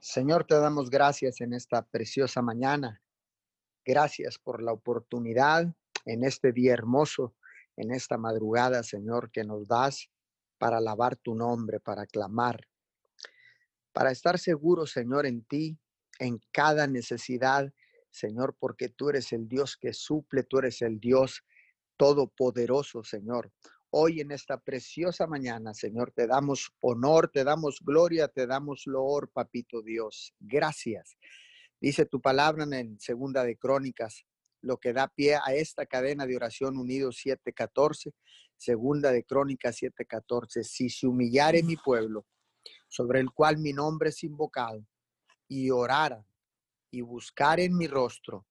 Señor, te damos gracias en esta preciosa mañana. Gracias por la oportunidad en este día hermoso, en esta madrugada, Señor, que nos das para alabar tu nombre, para clamar, para estar seguro, Señor, en ti, en cada necesidad, Señor, porque tú eres el Dios que suple, tú eres el Dios todopoderoso, Señor. Hoy en esta preciosa mañana, Señor, te damos honor, te damos gloria, te damos loor, papito Dios. Gracias. Dice tu palabra en segunda de Crónicas, lo que da pie a esta cadena de oración unidos 714, segunda de Crónicas 714. Si se humillare mi pueblo, sobre el cual mi nombre es invocado, y orara y buscar en mi rostro,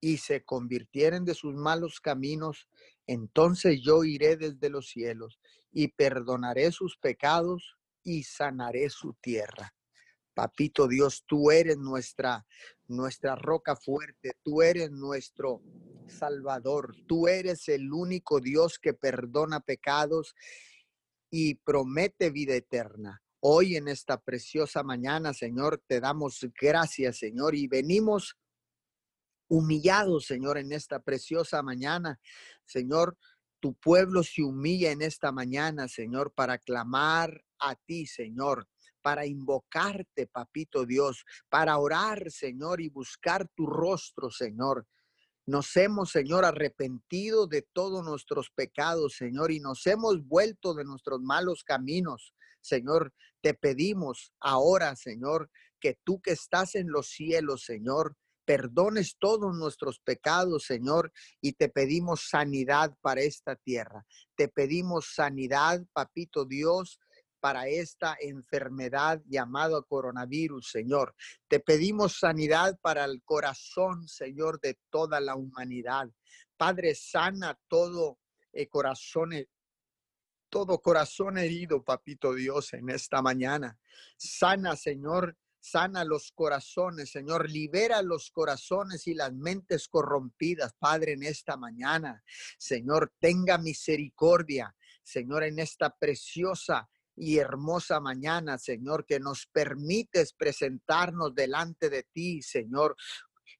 y se convirtieren de sus malos caminos, entonces yo iré desde los cielos y perdonaré sus pecados y sanaré su tierra. Papito Dios, tú eres nuestra nuestra roca fuerte, tú eres nuestro Salvador, tú eres el único Dios que perdona pecados y promete vida eterna. Hoy en esta preciosa mañana, Señor, te damos gracias, Señor, y venimos humillados, Señor, en esta preciosa mañana. Señor, tu pueblo se humilla en esta mañana, Señor, para clamar a ti, Señor, para invocarte, papito Dios, para orar, Señor, y buscar tu rostro, Señor. Nos hemos, Señor, arrepentido de todos nuestros pecados, Señor, y nos hemos vuelto de nuestros malos caminos. Señor, te pedimos ahora, Señor, que tú que estás en los cielos, Señor, perdones todos nuestros pecados, Señor, y te pedimos sanidad para esta tierra. Te pedimos sanidad, papito Dios, para esta enfermedad llamada coronavirus, Señor. Te pedimos sanidad para el corazón, Señor, de toda la humanidad. Padre, sana todo el corazón todo corazón herido, papito Dios, en esta mañana. Sana, Señor, Sana los corazones, Señor. Libera los corazones y las mentes corrompidas, Padre, en esta mañana. Señor, tenga misericordia, Señor, en esta preciosa y hermosa mañana, Señor, que nos permites presentarnos delante de ti, Señor,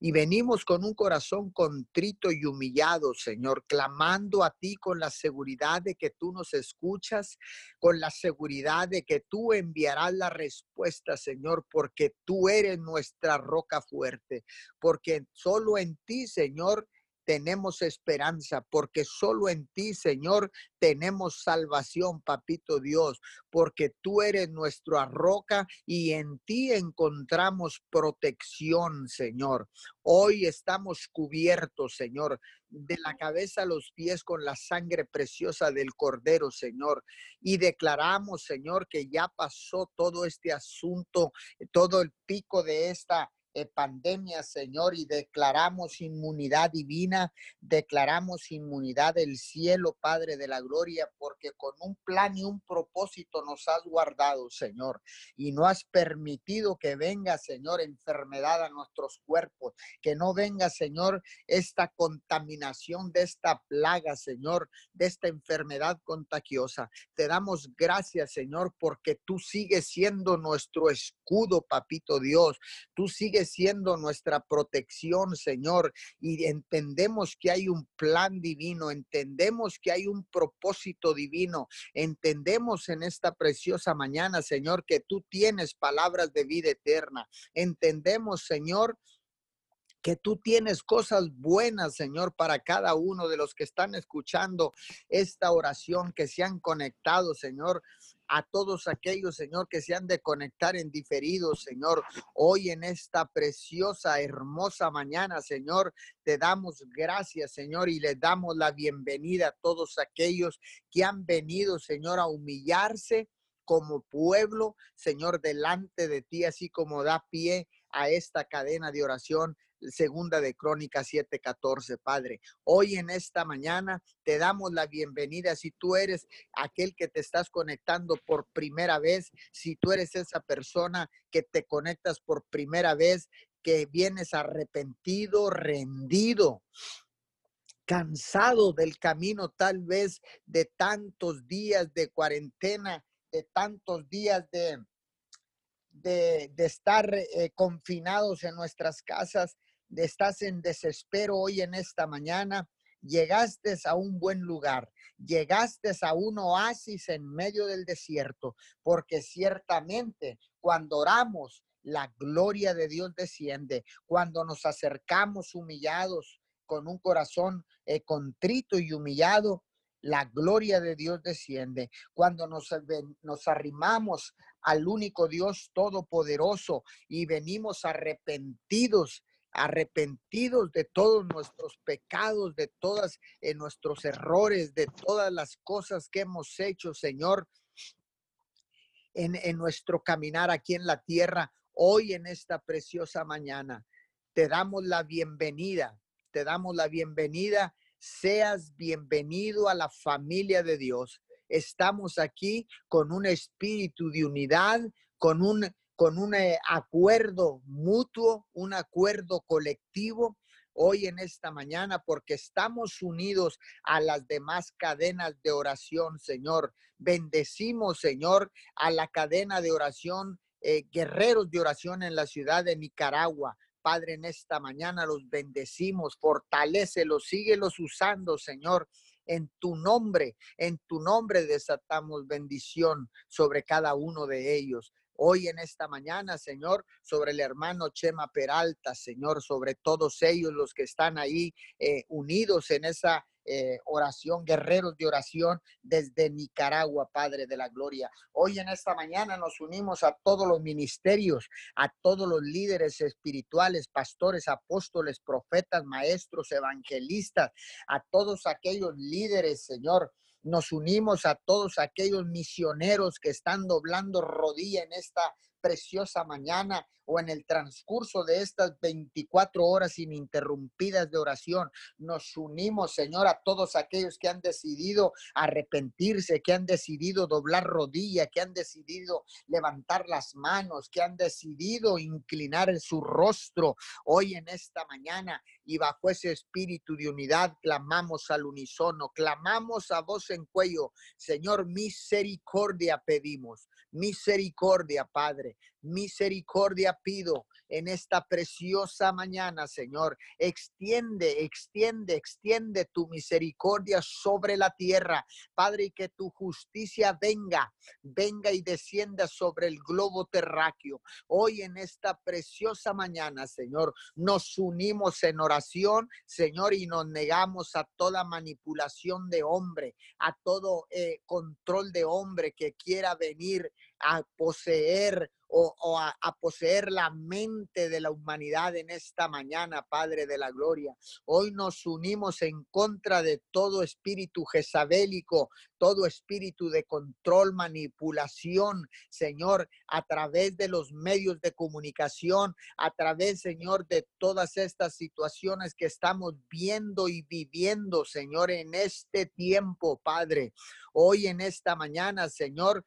y venimos con un corazón contrito y humillado, Señor, clamando a ti con la seguridad de que tú nos escuchas, con la seguridad de que tú enviarás la respuesta, Señor, porque tú eres nuestra roca fuerte, porque solo en ti, Señor, tenemos esperanza, porque solo en ti, Señor, tenemos salvación, papito Dios, porque tú eres nuestra roca y en ti encontramos protección, Señor. Hoy estamos cubiertos, Señor, de la cabeza a los pies con la sangre preciosa del Cordero, Señor. Y declaramos, Señor, que ya pasó todo este asunto, todo el pico de esta eh, pandemia, Señor, y declaramos inmunidad divina, declaramos inmunidad del cielo, Padre de la Gloria, porque con un plan y un propósito nos has guardado, Señor, y no has permitido que venga, Señor, enfermedad a nuestros cuerpos, que no venga, Señor, esta contaminación de esta plaga, Señor, de esta enfermedad contagiosa. Te damos gracias, Señor, porque tú sigues siendo nuestro escudo, papito Dios. Tú sigues siendo nuestra protección, Señor, y entendemos que hay un plan divino, entendemos que hay un propósito divino, entendemos en esta preciosa mañana, Señor, que tú tienes palabras de vida eterna. Entendemos, Señor, que tú tienes cosas buenas, Señor, para cada uno de los que están escuchando esta oración, que se han conectado, Señor a todos aquellos, Señor, que se han de conectar en diferido, Señor. Hoy en esta preciosa, hermosa mañana, Señor, te damos gracias, Señor, y le damos la bienvenida a todos aquellos que han venido, Señor, a humillarse como pueblo, Señor, delante de ti, así como da pie a esta cadena de oración segunda de Crónicas 7:14, Padre. Hoy en esta mañana te damos la bienvenida. Si tú eres aquel que te estás conectando por primera vez, si tú eres esa persona que te conectas por primera vez, que vienes arrepentido, rendido, cansado del camino tal vez de tantos días de cuarentena, de tantos días de de, estar eh, confinados en nuestras casas, estás en desespero hoy en esta mañana, llegaste a un buen lugar, llegaste a un oasis en medio del desierto, porque ciertamente cuando oramos, la gloria de Dios desciende. Cuando nos acercamos humillados, con un corazón eh, contrito y humillado, la gloria de Dios desciende. Cuando nos, nos arrimamos al único Dios todopoderoso y venimos arrepentidos arrepentidos de todos nuestros pecados, de todos eh, nuestros errores, de todas las cosas que hemos hecho, Señor, en, en nuestro caminar aquí en la tierra, hoy en esta preciosa mañana. Te damos la bienvenida, te damos la bienvenida. Seas bienvenido a la familia de Dios. Estamos aquí con un espíritu de unidad, con un con un eh, acuerdo mutuo, un acuerdo colectivo hoy en esta mañana porque estamos unidos a las demás cadenas de oración, Señor. Bendecimos, Señor, a la cadena de oración, eh, guerreros de oración en la ciudad de Nicaragua. Padre, en esta mañana los bendecimos, fortalecelos, síguelos usando, Señor. En tu nombre, en tu nombre desatamos bendición sobre cada uno de ellos hoy en esta mañana, Señor, sobre el hermano Chema Peralta, Señor, sobre todos ellos los que están ahí eh, unidos en esa eh, oración, guerreros de oración desde Nicaragua, Padre de la Gloria. Hoy en esta mañana nos unimos a todos los ministerios, a todos los líderes espirituales, pastores, apóstoles, profetas, maestros, evangelistas, a todos aquellos líderes, Señor, nos unimos a todos aquellos misioneros que están doblando rodilla en esta preciosa mañana o en el transcurso de estas 24 horas ininterrumpidas de oración. Nos unimos, Señor, a todos aquellos que han decidido arrepentirse, que han decidido doblar rodilla, que han decidido levantar las manos, que han decidido inclinar su rostro hoy en esta mañana y bajo ese espíritu de unidad clamamos al unísono, clamamos a voz en cuello, Señor, misericordia pedimos, misericordia, Padre, misericordia pido en esta preciosa mañana, Señor. Extiende, extiende, extiende tu misericordia sobre la tierra, Padre, y que tu justicia venga, venga y descienda sobre el globo terráqueo. Hoy en esta preciosa mañana, Señor, nos unimos en oración, Señor, y nos negamos a toda manipulación de hombre, a todo eh, control de hombre que quiera venir a poseer o, a, poseer la mente de la humanidad en esta mañana, Padre de la Gloria. Hoy nos unimos en contra de todo espíritu jezabélico, todo espíritu de control, manipulación, Señor, a través de los medios de comunicación, a través, Señor, de todas estas situaciones que estamos viendo y viviendo, Señor, en este tiempo, Padre. Hoy en esta mañana, Señor,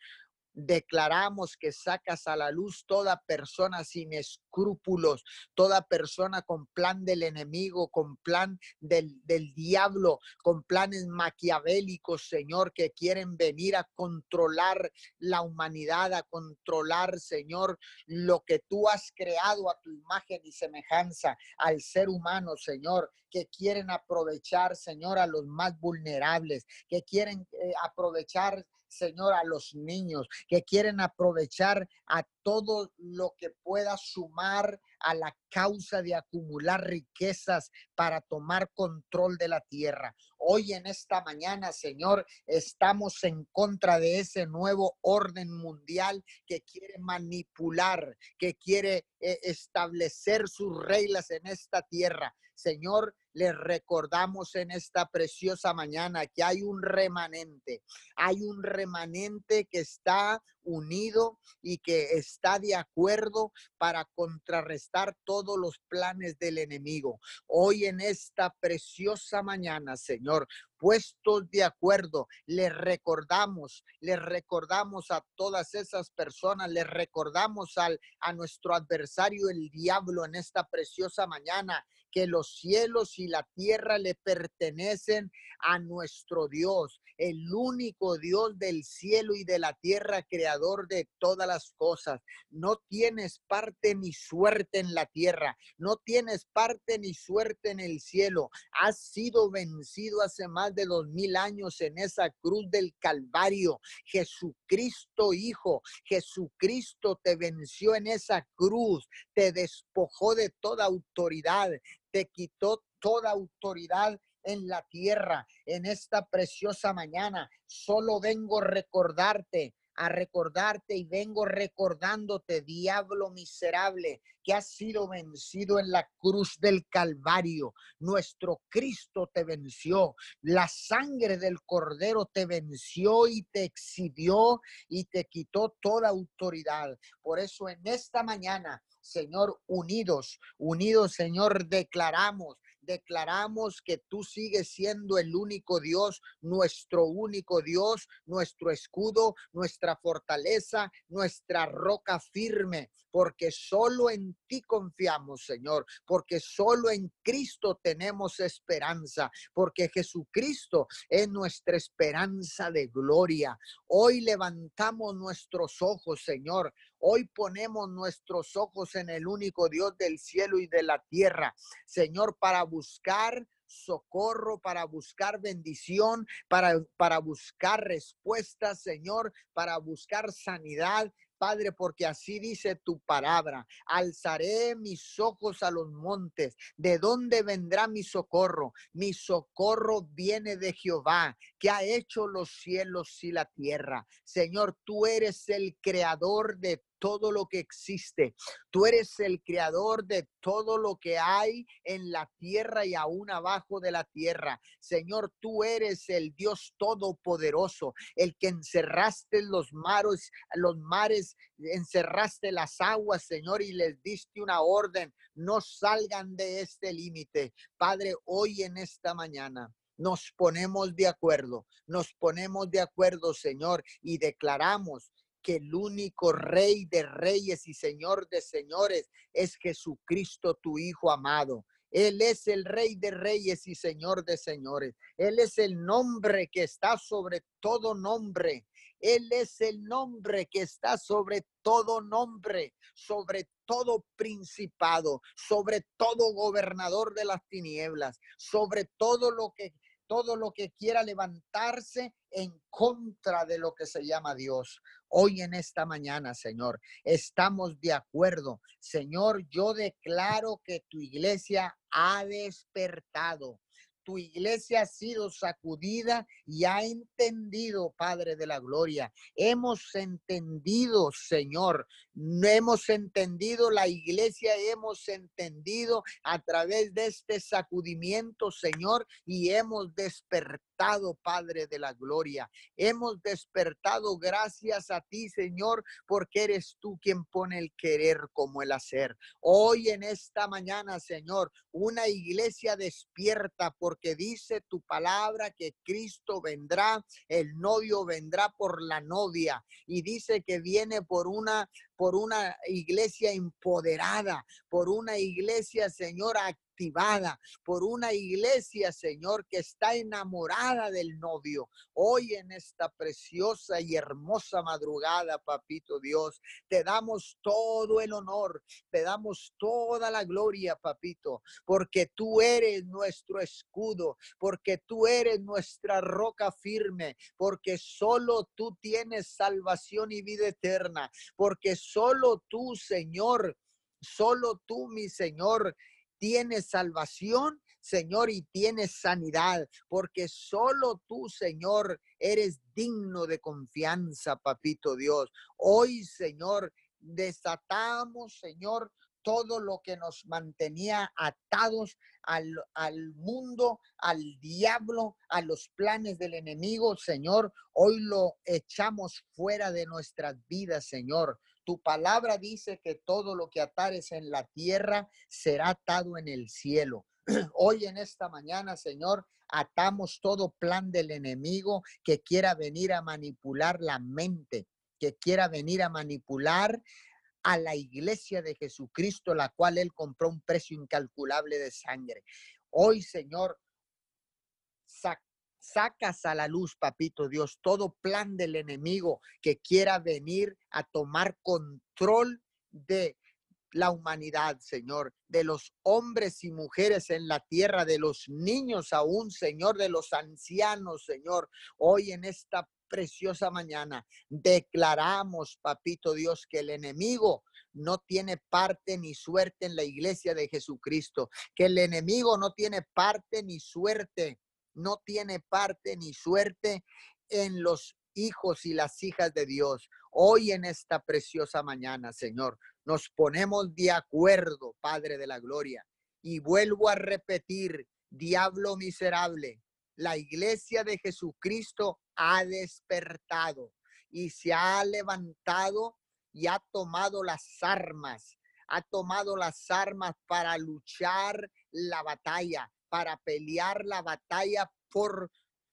declaramos que sacas a la luz toda persona sin escrúpulos, toda persona con plan del enemigo, con plan del, del, diablo, con planes maquiavélicos, Señor, que quieren venir a controlar la humanidad, a controlar, Señor, lo que tú has creado a tu imagen y semejanza al ser humano, Señor, que quieren aprovechar, Señor, a los más vulnerables, que quieren eh, aprovechar, Señor, a los niños que quieren aprovechar a todo lo que pueda sumar a la causa de acumular riquezas para tomar control de la tierra. Hoy en esta mañana, Señor, estamos en contra de ese nuevo orden mundial que quiere manipular, que quiere eh, establecer sus reglas en esta tierra. Señor, les recordamos en esta preciosa mañana que hay un remanente, hay un remanente que está unido y que está de acuerdo para contrarrestar todos los planes del enemigo. Hoy en esta preciosa mañana, Señor, puestos de acuerdo, les recordamos, les recordamos a todas esas personas, les recordamos al, a nuestro adversario, el diablo, en esta preciosa mañana que los cielos y la tierra le pertenecen a nuestro Dios, el único Dios del cielo y de la tierra, creador de todas las cosas. No tienes parte ni suerte en la tierra, no tienes parte ni suerte en el cielo. Has sido vencido hace más de dos mil años en esa cruz del Calvario. Jesucristo Hijo, Jesucristo te venció en esa cruz, te despojó de toda autoridad, te quitó toda autoridad en la tierra en esta preciosa mañana. Solo vengo a recordarte, a recordarte y vengo recordándote, diablo miserable, que has sido vencido en la cruz del Calvario. Nuestro Cristo te venció. La sangre del Cordero te venció y te exhibió y te quitó toda autoridad. Por eso en esta mañana Señor, unidos, unidos, Señor, declaramos declaramos que tú sigues siendo el único Dios, nuestro único Dios, nuestro escudo, nuestra fortaleza, nuestra roca firme, porque solo en ti confiamos, Señor, porque solo en Cristo tenemos esperanza, porque Jesucristo es nuestra esperanza de gloria. Hoy levantamos nuestros ojos, Señor. Hoy ponemos nuestros ojos en el único Dios del cielo y de la tierra, Señor, para buscar socorro, para buscar bendición, para, para buscar respuestas, Señor, para buscar sanidad, Padre, porque así dice tu palabra. Alzaré mis ojos a los montes. ¿De dónde vendrá mi socorro? Mi socorro viene de Jehová, que ha hecho los cielos y la tierra. Señor, tú eres el creador de todo lo que existe. Tú eres el creador de todo lo que hay en la tierra y aún abajo de la tierra. Señor, tú eres el Dios todopoderoso, el que encerraste los mares, los mares, encerraste las aguas, Señor, y les diste una orden, no salgan de este límite. Padre, hoy en esta mañana nos ponemos de acuerdo, nos ponemos de acuerdo, Señor, y declaramos que el único rey de reyes y señor de señores es Jesucristo, tu Hijo amado. Él es el rey de reyes y señor de señores. Él es el nombre que está sobre todo nombre. Él es el nombre que está sobre todo nombre, sobre todo principado, sobre todo gobernador de las tinieblas, sobre todo lo que todo lo que quiera levantarse en contra de lo que se llama Dios. Hoy en esta mañana, Señor, estamos de acuerdo. Señor, yo declaro que tu iglesia ha despertado tu iglesia ha sido sacudida y ha entendido, Padre de la Gloria. Hemos entendido, Señor. Hemos entendido la iglesia, hemos entendido a través de este sacudimiento, Señor, y hemos despertado Padre de la Gloria. Hemos despertado gracias a ti, Señor, porque eres tú quien pone el querer como el hacer. Hoy en esta mañana, Señor, una iglesia despierta porque dice tu palabra que Cristo vendrá, el novio vendrá por la novia y dice que viene por una por una iglesia empoderada, por una iglesia, Señor, por una iglesia, Señor, que está enamorada del novio. Hoy en esta preciosa y hermosa madrugada, papito Dios, te damos todo el honor, te damos toda la gloria, papito, porque tú eres nuestro escudo, porque tú eres nuestra roca firme, porque solo tú tienes salvación y vida eterna, porque solo tú, Señor, Solo tú, mi Señor, tienes salvación, Señor, y tienes sanidad, porque solo tú, Señor, eres digno de confianza, papito Dios. Hoy, Señor, desatamos, Señor, todo lo que nos mantenía atados al, al, mundo, al diablo, a los planes del enemigo, Señor. Hoy lo echamos fuera de nuestras vidas, Señor. Tu palabra dice que todo lo que atares en la tierra será atado en el cielo. Hoy en esta mañana, Señor, atamos todo plan del enemigo que quiera venir a manipular la mente, que quiera venir a manipular a la iglesia de Jesucristo, la cual Él compró un precio incalculable de sangre. Hoy, Señor, sacas a la luz, papito Dios, todo plan del enemigo que quiera venir a tomar control de la humanidad, Señor, de los hombres y mujeres en la tierra, de los niños aún, Señor, de los ancianos, Señor. Hoy en esta preciosa mañana declaramos, papito Dios, que el enemigo no tiene parte ni suerte en la iglesia de Jesucristo, que el enemigo no tiene parte ni suerte, no tiene parte ni suerte en los hijos y las hijas de Dios. Hoy en esta preciosa mañana, Señor, nos ponemos de acuerdo, Padre de la Gloria. Y vuelvo a repetir, diablo miserable, la iglesia de Jesucristo ha despertado y se ha levantado y ha tomado las armas, ha tomado las armas para luchar la batalla, para pelear la batalla por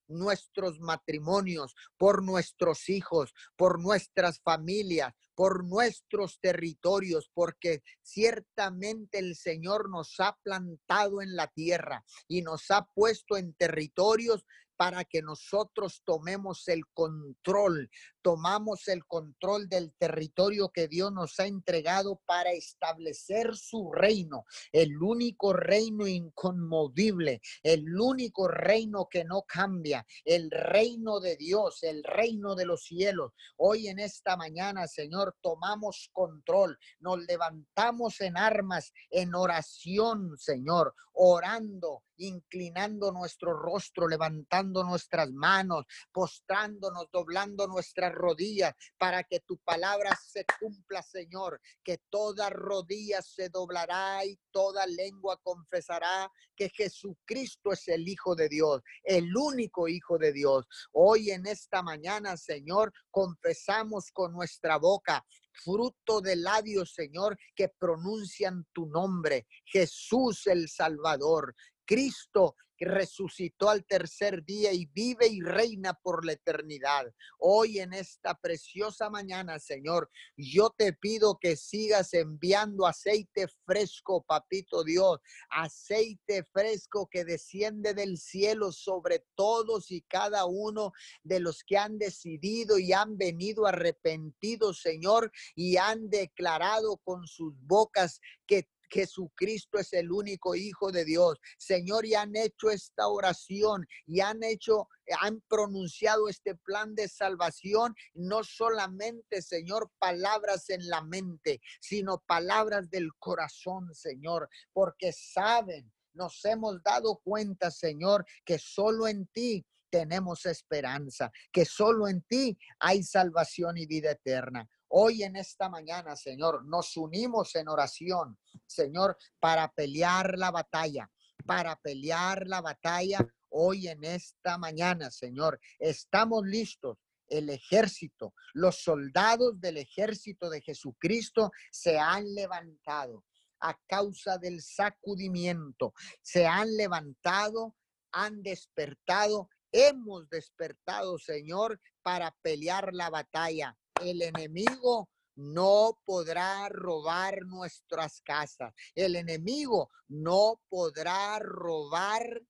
nuestros matrimonios, por nuestros hijos, por nuestras familias, por nuestros territorios, porque ciertamente el Señor nos ha plantado en la tierra y nos ha puesto en territorios para que nosotros tomemos el control, tomamos el control del territorio que Dios nos ha entregado para establecer su reino, el único reino inconmovible, el único reino que no cambia, el reino de Dios, el reino de los cielos. Hoy en esta mañana, Señor, tomamos control, nos levantamos en armas, en oración, Señor, orando, inclinando nuestro rostro, levantando nuestras manos, postrándonos, doblando nuestras rodillas para que tu palabra se cumpla, Señor, que toda rodilla se doblará y toda lengua confesará que Jesucristo es el Hijo de Dios, el único Hijo de Dios. Hoy en esta mañana, Señor, confesamos con nuestra boca fruto de labios, Señor, que pronuncian tu nombre, Jesús el Salvador, Cristo resucitó al tercer día y vive y reina por la eternidad. Hoy en esta preciosa mañana, Señor, yo te pido que sigas enviando aceite fresco, papito Dios, aceite fresco que desciende del cielo sobre todos y cada uno de los que han decidido y han venido arrepentidos, Señor, y han declarado con sus bocas que Jesucristo es el único Hijo de Dios. Señor, y han hecho esta oración y han hecho, han pronunciado este plan de salvación, no solamente, Señor, palabras en la mente, sino palabras del corazón, Señor, porque saben, nos hemos dado cuenta, Señor, que solo en ti tenemos esperanza, que solo en ti hay salvación y vida eterna. Hoy en esta mañana, Señor, nos unimos en oración, Señor, para pelear la batalla, para pelear la batalla hoy en esta mañana, Señor. Estamos listos. El ejército, los soldados del ejército de Jesucristo se han levantado a causa del sacudimiento. Se han levantado, han despertado. Hemos despertado, Señor, para pelear la batalla el enemigo no podrá robar nuestras casas. El enemigo no podrá robar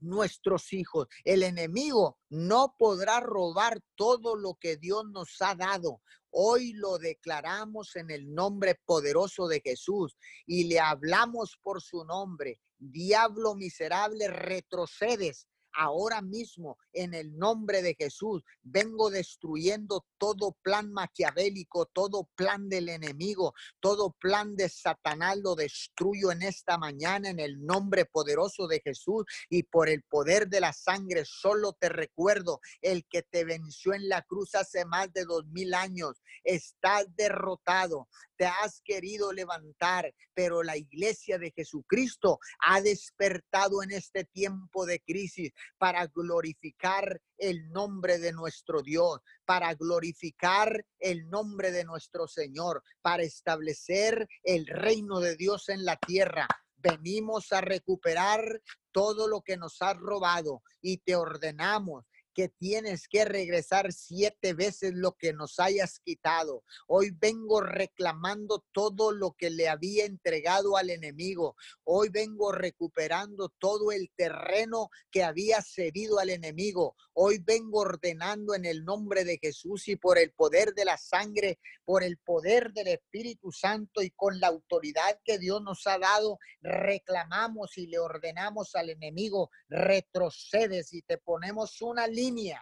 nuestros hijos. El enemigo no podrá robar todo lo que Dios nos ha dado. Hoy lo declaramos en el nombre poderoso de Jesús y le hablamos por su nombre. Diablo miserable, retrocedes ahora mismo en el nombre de Jesús. Vengo destruyendo todo plan maquiavélico, todo plan del enemigo, todo plan de Satanás lo destruyo en esta mañana en el nombre poderoso de Jesús y por el poder de la sangre. Solo te recuerdo el que te venció en la cruz hace más de dos mil años. Estás derrotado te has querido levantar, pero la iglesia de Jesucristo ha despertado en este tiempo de crisis para glorificar el nombre de nuestro Dios, para glorificar el nombre de nuestro Señor, para establecer el reino de Dios en la tierra. Venimos a recuperar todo lo que nos has robado y te ordenamos que tienes que regresar siete veces lo que nos hayas quitado. Hoy vengo reclamando todo lo que le había entregado al enemigo. Hoy vengo recuperando todo el terreno que había cedido al enemigo. Hoy vengo ordenando en el nombre de Jesús y por el poder de la sangre, por el poder del Espíritu Santo y con la autoridad que Dios nos ha dado, reclamamos y le ordenamos al enemigo, retrocedes y te ponemos una línea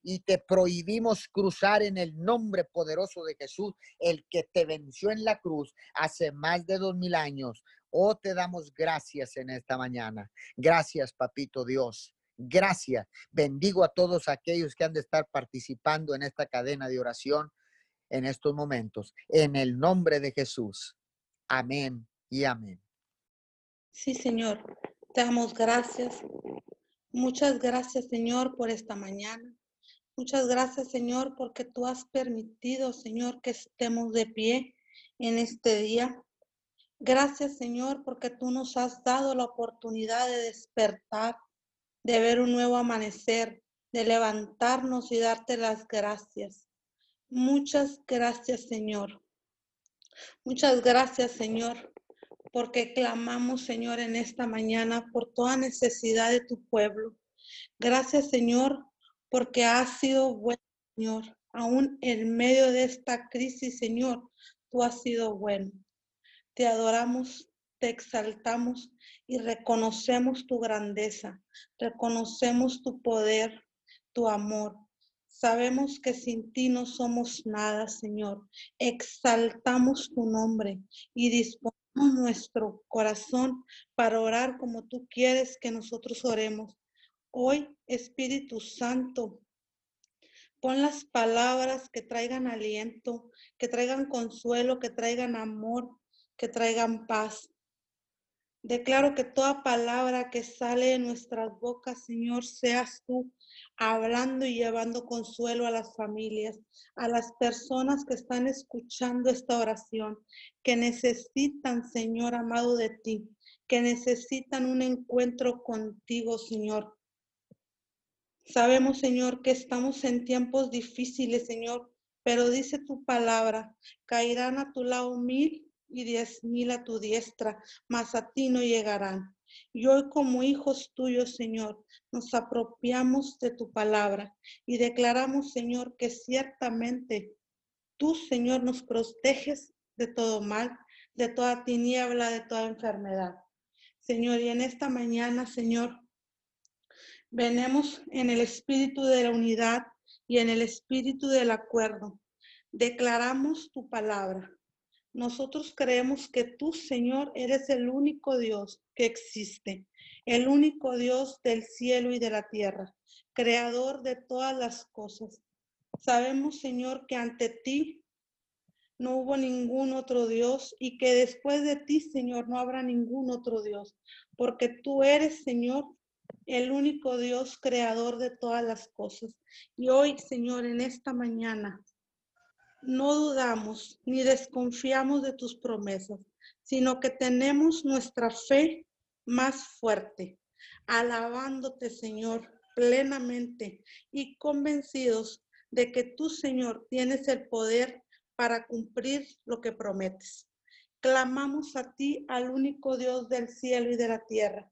y te prohibimos cruzar en el nombre poderoso de Jesús, el que te venció en la cruz hace más de dos mil años. Oh, te damos gracias en esta mañana. Gracias, papito Dios. Gracias. Bendigo a todos aquellos que han de estar participando en esta cadena de oración en estos momentos. En el nombre de Jesús. Amén y amén. Sí, Señor. Te damos gracias Muchas gracias, Señor, por esta mañana. Muchas gracias, Señor, porque tú has permitido, Señor, que estemos de pie en este día. Gracias, Señor, porque tú nos has dado la oportunidad de despertar, de ver un nuevo amanecer, de levantarnos y darte las gracias. Muchas gracias, Señor. Muchas gracias, Señor, porque clamamos, Señor, en esta mañana por toda necesidad de tu pueblo. Gracias, Señor, porque has sido bueno, Señor. Aún en medio de esta crisis, Señor, tú has sido bueno. Te adoramos, te exaltamos y reconocemos tu grandeza, reconocemos tu poder, tu amor. Sabemos que sin ti no somos nada, Señor. Exaltamos tu nombre y disponemos nuestro corazón para orar como tú quieres que nosotros oremos. Hoy, Espíritu Santo, pon las palabras que traigan aliento, que traigan consuelo, que traigan amor, que traigan paz. Declaro que toda palabra que sale de nuestras bocas, Señor, seas tú hablando y llevando consuelo a las familias, a las personas que están escuchando esta oración, que necesitan, Señor amado, de ti, que necesitan un encuentro contigo, Señor. Sabemos, Señor, que estamos en tiempos difíciles, Señor, pero dice tu palabra, caerán a tu lado mil y diez mil a tu diestra, mas a ti no llegarán. Y hoy como hijos tuyos, Señor, nos apropiamos de tu palabra y declaramos, Señor, que ciertamente tú, Señor, nos proteges de todo mal, de toda tiniebla, de toda enfermedad. Señor, y en esta mañana, Señor, venemos en el espíritu de la unidad y en el espíritu del acuerdo. Declaramos tu palabra. Nosotros creemos que tú, Señor, eres el único Dios que existe, el único Dios del cielo y de la tierra, creador de todas las cosas. Sabemos, Señor, que ante ti no hubo ningún otro Dios y que después de ti, Señor, no habrá ningún otro Dios, porque tú eres, Señor, el único Dios creador de todas las cosas. Y hoy, Señor, en esta mañana, no dudamos ni desconfiamos de tus promesas, sino que tenemos nuestra fe más fuerte, alabándote, Señor, plenamente y convencidos de que tú, Señor, tienes el poder para cumplir lo que prometes. Clamamos a ti, al único Dios del cielo y de la tierra.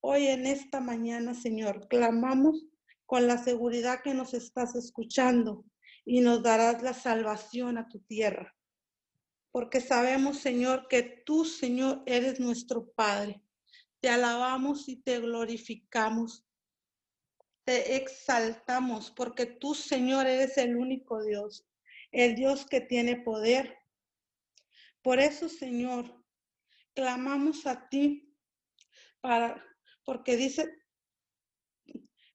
Hoy en esta mañana, Señor, clamamos con la seguridad que nos estás escuchando y nos darás la salvación a tu tierra. Porque sabemos, Señor, que tú, Señor, eres nuestro Padre. Te alabamos y te glorificamos. Te exaltamos porque tú, Señor, eres el único Dios, el Dios que tiene poder. Por eso, Señor, clamamos a ti para porque dice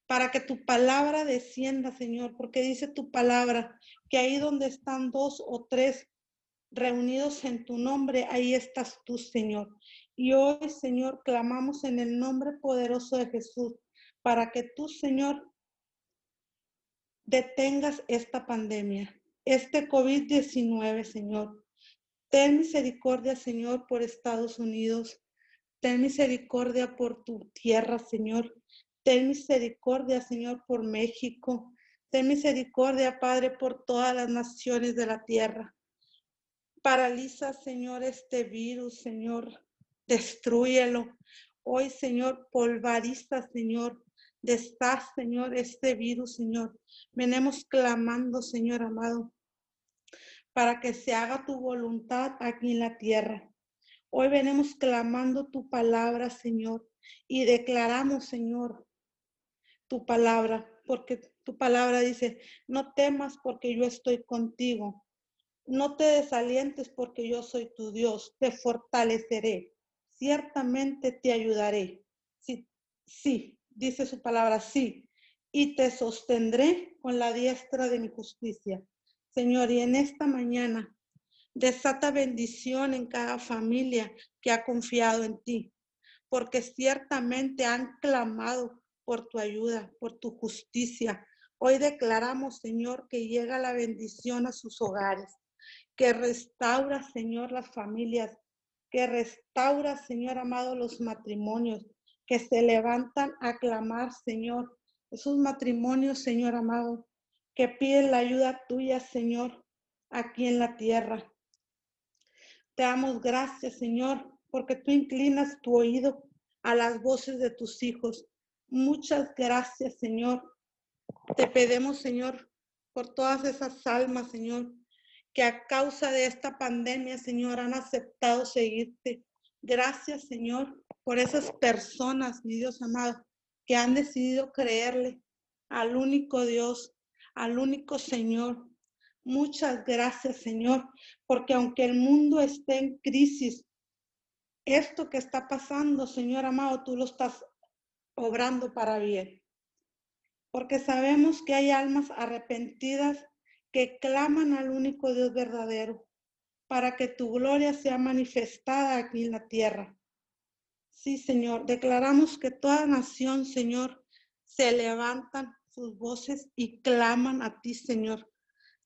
para que tu palabra descienda, Señor, porque dice tu palabra que ahí donde están dos o tres reunidos en tu nombre, ahí estás tú, Señor. Y hoy, Señor, clamamos en el nombre poderoso de Jesús para que tú, Señor, detengas esta pandemia, este COVID-19, Señor. Ten misericordia, Señor, por Estados Unidos. Ten misericordia por tu tierra, Señor. Ten misericordia, Señor, por México. Ten misericordia, Padre, por todas las naciones de la tierra. Paraliza, Señor, este virus, Señor. Destruyelo. Hoy, Señor, polvariza, Señor. Destaz, Señor, este virus, Señor. Venemos clamando, Señor amado, para que se haga tu voluntad aquí en la tierra. Hoy venimos clamando tu palabra, Señor, y declaramos, Señor, tu palabra, porque tu palabra dice, no temas porque yo estoy contigo. No te desalientes porque yo soy tu Dios, te fortaleceré. Ciertamente te ayudaré. Sí, dice su palabra, sí. Y te sostendré con la diestra de mi justicia. Señor, y en esta mañana desata bendición en cada familia que ha confiado en ti, porque ciertamente han clamado por tu ayuda, por tu justicia. Hoy declaramos, Señor, que llega la bendición a sus hogares que restaura, Señor, las familias, que restaura, Señor amado, los matrimonios, que se levantan a clamar, Señor, esos matrimonios, Señor amado, que piden la ayuda tuya, Señor, aquí en la tierra. Te damos gracias, Señor, porque tú inclinas tu oído a las voces de tus hijos. Muchas gracias, Señor. Te pedimos, Señor, por todas esas almas, Señor, que a causa de esta pandemia, Señor, han aceptado seguirte. Gracias, Señor, por esas personas, mi Dios amado, que han decidido creerle al único Dios, al único Señor. Muchas gracias, Señor, porque aunque el mundo esté en crisis, esto que está pasando, Señor amado, tú lo estás obrando para bien. Porque sabemos que hay almas arrepentidas que claman al único Dios verdadero, para que tu gloria sea manifestada aquí en la tierra. Sí, Señor, declaramos que toda nación, Señor, se levantan sus voces y claman a ti, Señor.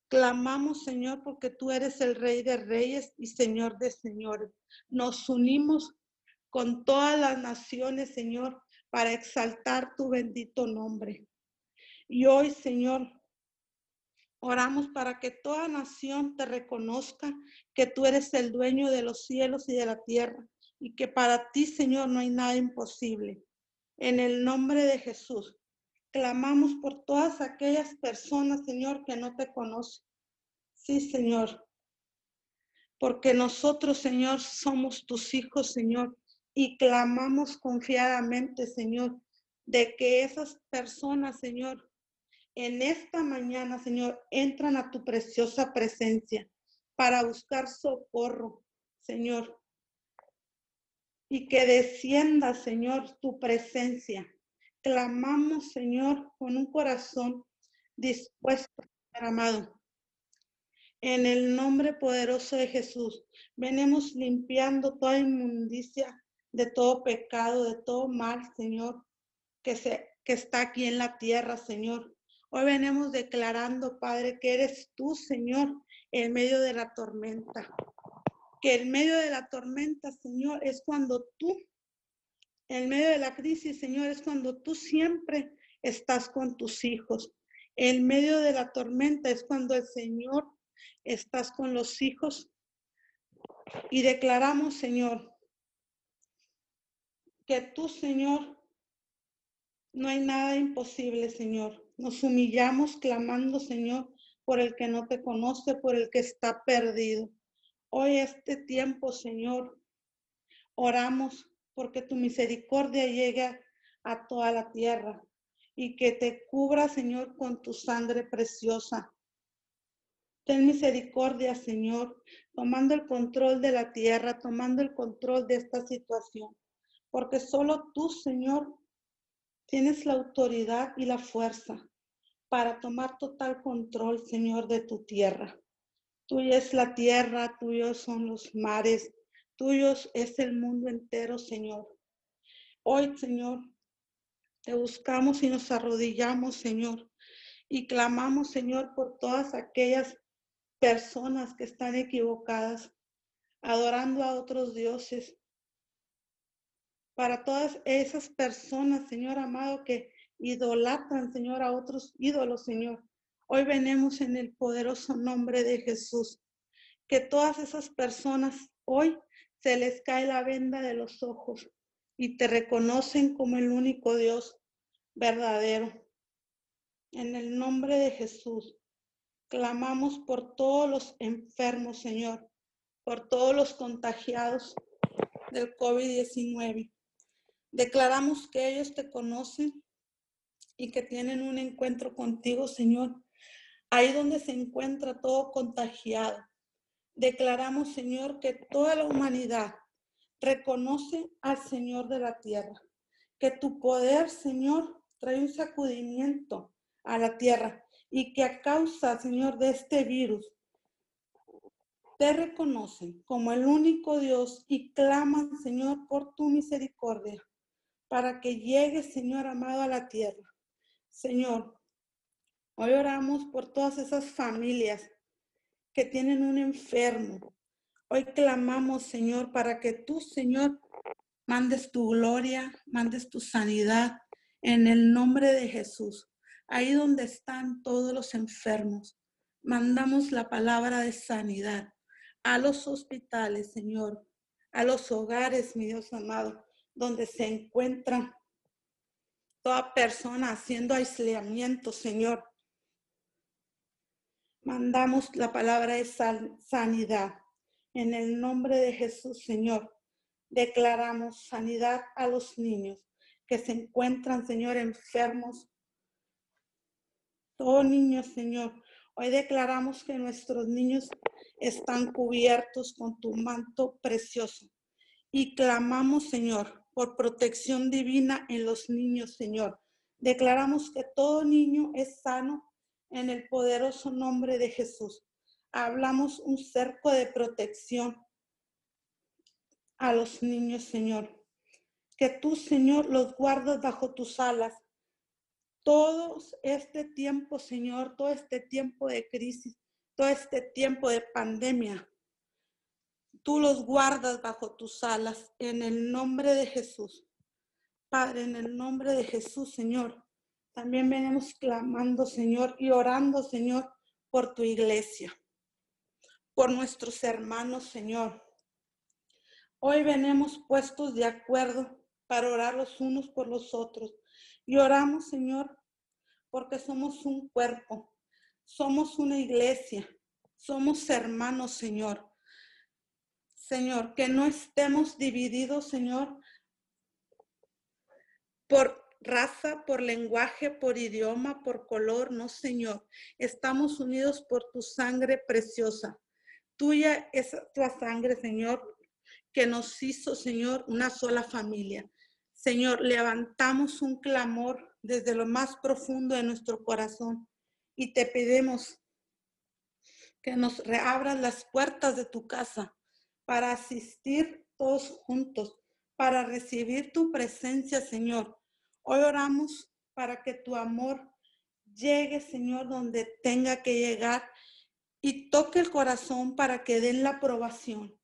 Clamamos, Señor, porque tú eres el Rey de Reyes y Señor de Señores. Nos unimos con todas las naciones, Señor, para exaltar tu bendito nombre. Y hoy, Señor, Oramos para que toda nación te reconozca que tú eres el dueño de los cielos y de la tierra y que para ti, Señor, no hay nada imposible. En el nombre de Jesús, clamamos por todas aquellas personas, Señor, que no te conocen. Sí, Señor. Porque nosotros, Señor, somos tus hijos, Señor, y clamamos confiadamente, Señor, de que esas personas, Señor, en esta mañana, Señor, entran a tu preciosa presencia para buscar socorro, Señor. Y que descienda, Señor, tu presencia. Clamamos, Señor, con un corazón dispuesto, amado. En el nombre poderoso de Jesús, venimos limpiando toda inmundicia de todo pecado, de todo mal, Señor, que, se, que está aquí en la tierra, Señor. Hoy venimos declarando, Padre, que eres tú, Señor, en medio de la tormenta. Que en medio de la tormenta, Señor, es cuando tú, en medio de la crisis, Señor, es cuando tú siempre estás con tus hijos. En medio de la tormenta es cuando el Señor estás con los hijos. Y declaramos, Señor, que tú, Señor, no hay nada imposible, Señor. Nos humillamos clamando, Señor, por el que no te conoce, por el que está perdido. Hoy este tiempo, Señor, oramos porque tu misericordia llegue a toda la tierra y que te cubra, Señor, con tu sangre preciosa. Ten misericordia, Señor, tomando el control de la tierra, tomando el control de esta situación, porque solo tú, Señor, Tienes la autoridad y la fuerza para tomar total control, Señor, de tu tierra. Tuya es la tierra, tuyos son los mares, tuyos es el mundo entero, Señor. Hoy, Señor, te buscamos y nos arrodillamos, Señor, y clamamos, Señor, por todas aquellas personas que están equivocadas, adorando a otros dioses, para todas esas personas, Señor amado, que idolatran, Señor, a otros ídolos, Señor. Hoy venimos en el poderoso nombre de Jesús. Que todas esas personas hoy se les cae la venda de los ojos y te reconocen como el único Dios verdadero. En el nombre de Jesús, clamamos por todos los enfermos, Señor, por todos los contagiados del COVID-19. Declaramos que ellos te conocen y que tienen un encuentro contigo, Señor, ahí donde se encuentra todo contagiado. Declaramos, Señor, que toda la humanidad reconoce al Señor de la tierra, que tu poder, Señor, trae un sacudimiento a la tierra y que a causa, Señor, de este virus, te reconocen como el único Dios y claman, Señor, por tu misericordia, para que llegue, Señor amado, a la tierra. Señor, hoy oramos por todas esas familias que tienen un enfermo. Hoy clamamos, Señor, para que tú, Señor, mandes tu gloria, mandes tu sanidad en el nombre de Jesús. Ahí donde están todos los enfermos, mandamos la palabra de sanidad a los hospitales, Señor, a los hogares, mi Dios amado, donde se encuentran toda persona haciendo aislamiento, Señor. Mandamos la palabra de sanidad. En el nombre de Jesús, Señor, declaramos sanidad a los niños que se encuentran, Señor, enfermos. Todos niños, Señor, hoy declaramos que nuestros niños están cubiertos con tu manto precioso. Y clamamos, Señor, por protección divina en los niños, Señor. Declaramos que todo niño es sano en el poderoso nombre de Jesús. Hablamos un cerco de protección a los niños, Señor. Que tú, Señor, los guardas bajo tus alas. Todo este tiempo, Señor, todo este tiempo de crisis, todo este tiempo de pandemia, tú los guardas bajo tus alas en el nombre de Jesús. Padre, en el nombre de Jesús, Señor. También venimos clamando, Señor, y orando, Señor, por tu iglesia, por nuestros hermanos, Señor. Hoy venimos puestos de acuerdo para orar los unos por los otros. Y oramos, Señor, porque somos un cuerpo, somos una iglesia, somos hermanos, Señor. Señor, que no estemos divididos, Señor, por raza, por lenguaje, por idioma, por color, no, Señor. Estamos unidos por tu sangre preciosa. Tuya es tu sangre, Señor, que nos hizo, Señor, una sola familia. Señor, levantamos un clamor desde lo más profundo de nuestro corazón y te pedimos que nos reabras las puertas de tu casa para asistir todos juntos, para recibir tu presencia, Señor. Hoy oramos para que tu amor llegue, Señor, donde tenga que llegar y toque el corazón para que den la aprobación,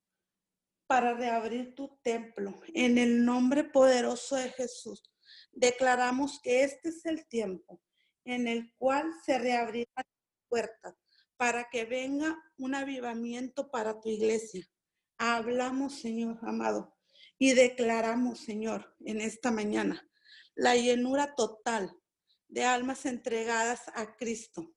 para reabrir tu templo. En el nombre poderoso de Jesús, declaramos que este es el tiempo en el cual se reabrirán las puertas para que venga un avivamiento para tu iglesia hablamos, Señor amado, y declaramos, Señor, en esta mañana, la llenura total de almas entregadas a Cristo.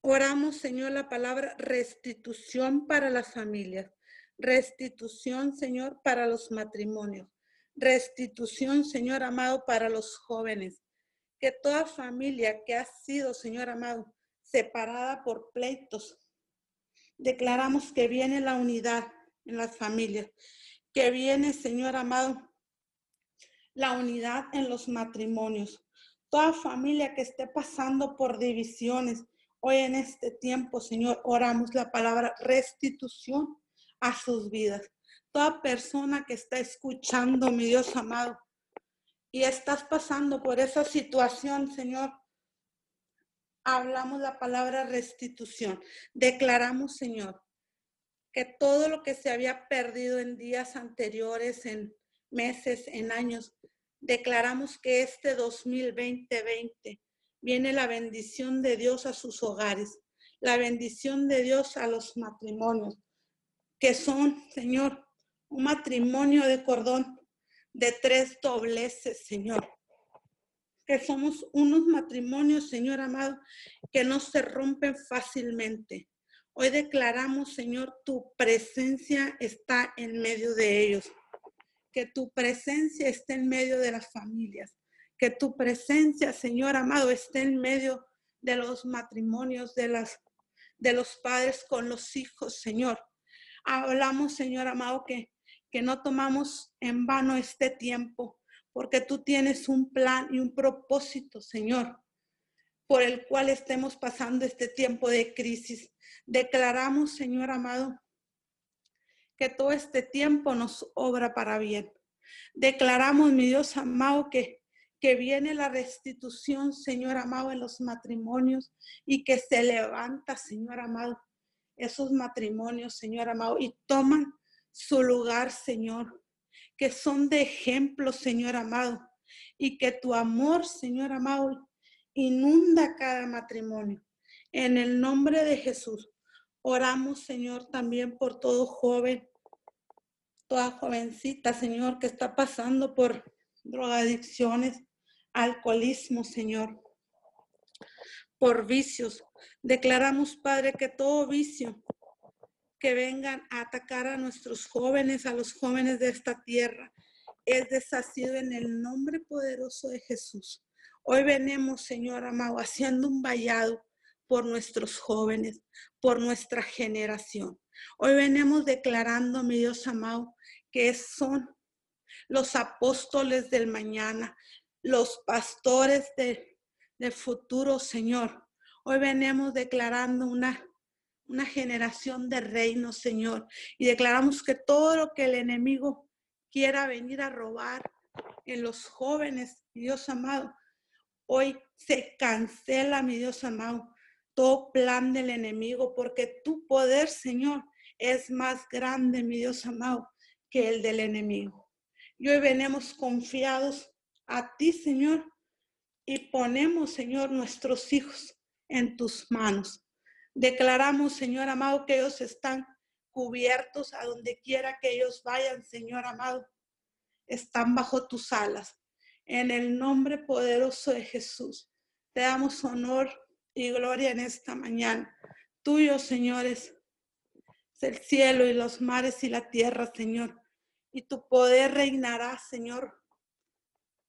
Oramos, Señor, la palabra restitución para las familias, restitución, Señor, para los matrimonios, restitución, Señor amado, para los jóvenes. Que toda familia que ha sido, Señor amado, separada por pleitos, declaramos que viene la unidad en las familias, que viene, Señor amado, la unidad en los matrimonios. Toda familia que esté pasando por divisiones, hoy en este tiempo, Señor, oramos la palabra restitución a sus vidas. Toda persona que está escuchando, mi Dios amado, y estás pasando por esa situación, Señor, hablamos la palabra restitución. Declaramos, Señor, que todo lo que se había perdido en días anteriores, en meses, en años, declaramos que este 2020 viene la bendición de Dios a sus hogares, la bendición de Dios a los matrimonios, que son, Señor, un matrimonio de cordón de tres dobleces, Señor. Que somos unos matrimonios, Señor amado, que no se rompen fácilmente. Hoy declaramos, Señor, tu presencia está en medio de ellos. Que tu presencia esté en medio de las familias. Que tu presencia, Señor amado, esté en medio de los matrimonios, de, las, de los padres con los hijos, Señor. Hablamos, Señor amado, que que no tomamos en vano este tiempo, porque tú tienes un plan y un propósito, Señor, por el cual estemos pasando este tiempo de crisis. Declaramos, Señor amado, que todo este tiempo nos obra para bien. Declaramos, mi Dios amado, que, que viene la restitución, Señor amado, en los matrimonios y que se levanta, Señor amado, esos matrimonios, Señor amado, y toman su lugar, Señor, que son de ejemplo, Señor amado, y que tu amor, Señor amado, inunda cada matrimonio. En el nombre de Jesús, oramos, Señor, también por todo joven, toda jovencita, Señor, que está pasando por drogadicciones, alcoholismo, Señor, por vicios. Declaramos, Padre, que todo vicio que vengan a atacar a nuestros jóvenes, a los jóvenes de esta tierra, es deshacido en el nombre poderoso de Jesús. Hoy venimos, Señor amado, haciendo un vallado por nuestros jóvenes, por nuestra generación. Hoy venimos declarando, mi Dios amado, que son los apóstoles del mañana, los pastores del futuro, Señor. Hoy venimos declarando una una generación de reinos, Señor. Y declaramos que todo lo que el enemigo quiera venir a robar en los jóvenes, Dios amado, hoy se cancela, mi Dios amado, todo plan del enemigo, porque tu poder, Señor, es más grande, mi Dios amado, que el del enemigo. Y hoy venimos confiados a ti, Señor, y ponemos, Señor, nuestros hijos en tus manos. Declaramos, Señor amado, que ellos están cubiertos a donde quiera que ellos vayan, Señor amado. Están bajo tus alas. En el nombre poderoso de Jesús, te damos honor y gloria en esta mañana. Tuyo, señores, es el cielo y los mares y la tierra, Señor. Y tu poder reinará, Señor,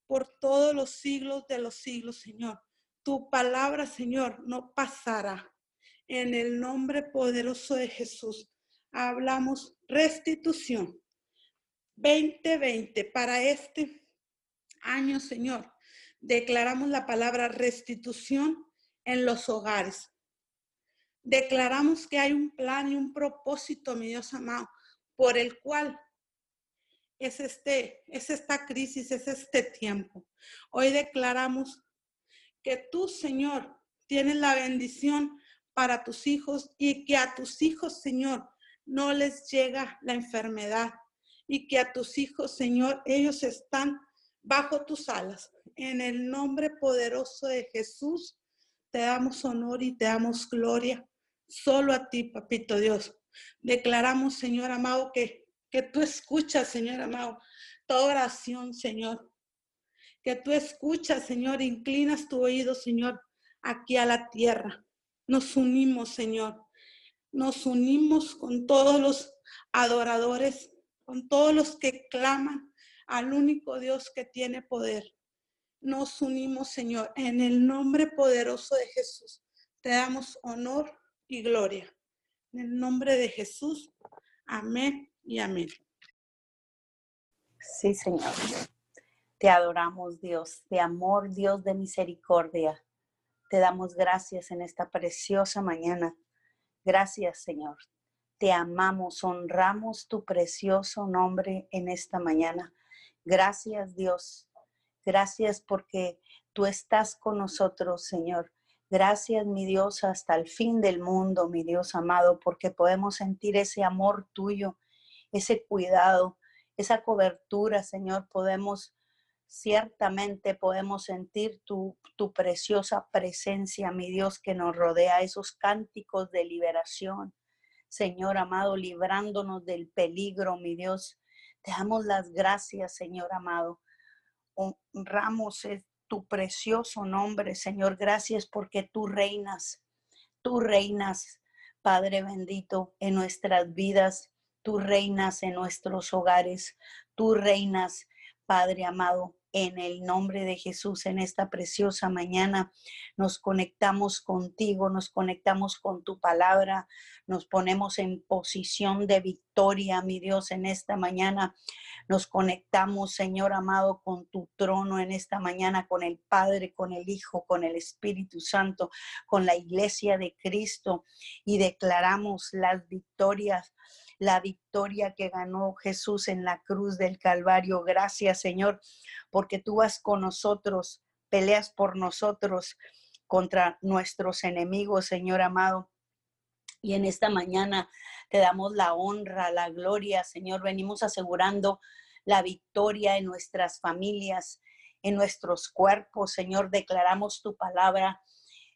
por todos los siglos de los siglos, Señor. Tu palabra, Señor, no pasará en el nombre poderoso de Jesús. Hablamos restitución 2020 para este año, Señor. Declaramos la palabra restitución en los hogares. Declaramos que hay un plan y un propósito, mi Dios amado, por el cual es este es esta crisis, es este tiempo. Hoy declaramos que tú, Señor, tienes la bendición para tus hijos y que a tus hijos, Señor, no les llega la enfermedad y que a tus hijos, Señor, ellos están bajo tus alas. En el nombre poderoso de Jesús, te damos honor y te damos gloria. Solo a ti, papito Dios. Declaramos, Señor amado, que, que tú escuchas, Señor amado, toda oración, Señor. Que tú escuchas, Señor, inclinas tu oído, Señor, aquí a la tierra. Nos unimos, Señor. Nos unimos con todos los adoradores, con todos los que claman al único Dios que tiene poder. Nos unimos, Señor, en el nombre poderoso de Jesús. Te damos honor y gloria. En el nombre de Jesús. Amén y amén. Sí, Señor. Te adoramos, Dios, de amor, Dios de misericordia. Te damos gracias en esta preciosa mañana. Gracias, Señor. Te amamos, honramos tu precioso nombre en esta mañana. Gracias, Dios. Gracias porque tú estás con nosotros, Señor. Gracias, mi Dios, hasta el fin del mundo, mi Dios amado, porque podemos sentir ese amor tuyo, ese cuidado, esa cobertura, Señor, podemos ciertamente podemos sentir tu, tu, preciosa presencia, mi Dios, que nos rodea, esos cánticos de liberación. Señor amado, librándonos del peligro, mi Dios. Te damos las gracias, Señor amado. Honramos tu precioso nombre, Señor. Gracias porque tú reinas. Tú reinas, Padre bendito, en nuestras vidas. Tú reinas en nuestros hogares. Tú reinas, Padre amado, en el nombre de Jesús en esta preciosa mañana. Nos conectamos contigo, nos conectamos con tu palabra, nos ponemos en posición de victoria, mi Dios, en esta mañana. Nos conectamos, Señor amado, con tu trono en esta mañana, con el Padre, con el Hijo, con el Espíritu Santo, con la iglesia de Cristo y declaramos las victorias la victoria que ganó Jesús en la cruz del Calvario. Gracias, Señor, porque tú vas con nosotros, peleas por nosotros contra nuestros enemigos, Señor amado. Y en esta mañana te damos la honra, la gloria, Señor. Venimos asegurando la victoria en nuestras familias, en nuestros cuerpos, Señor. Declaramos tu palabra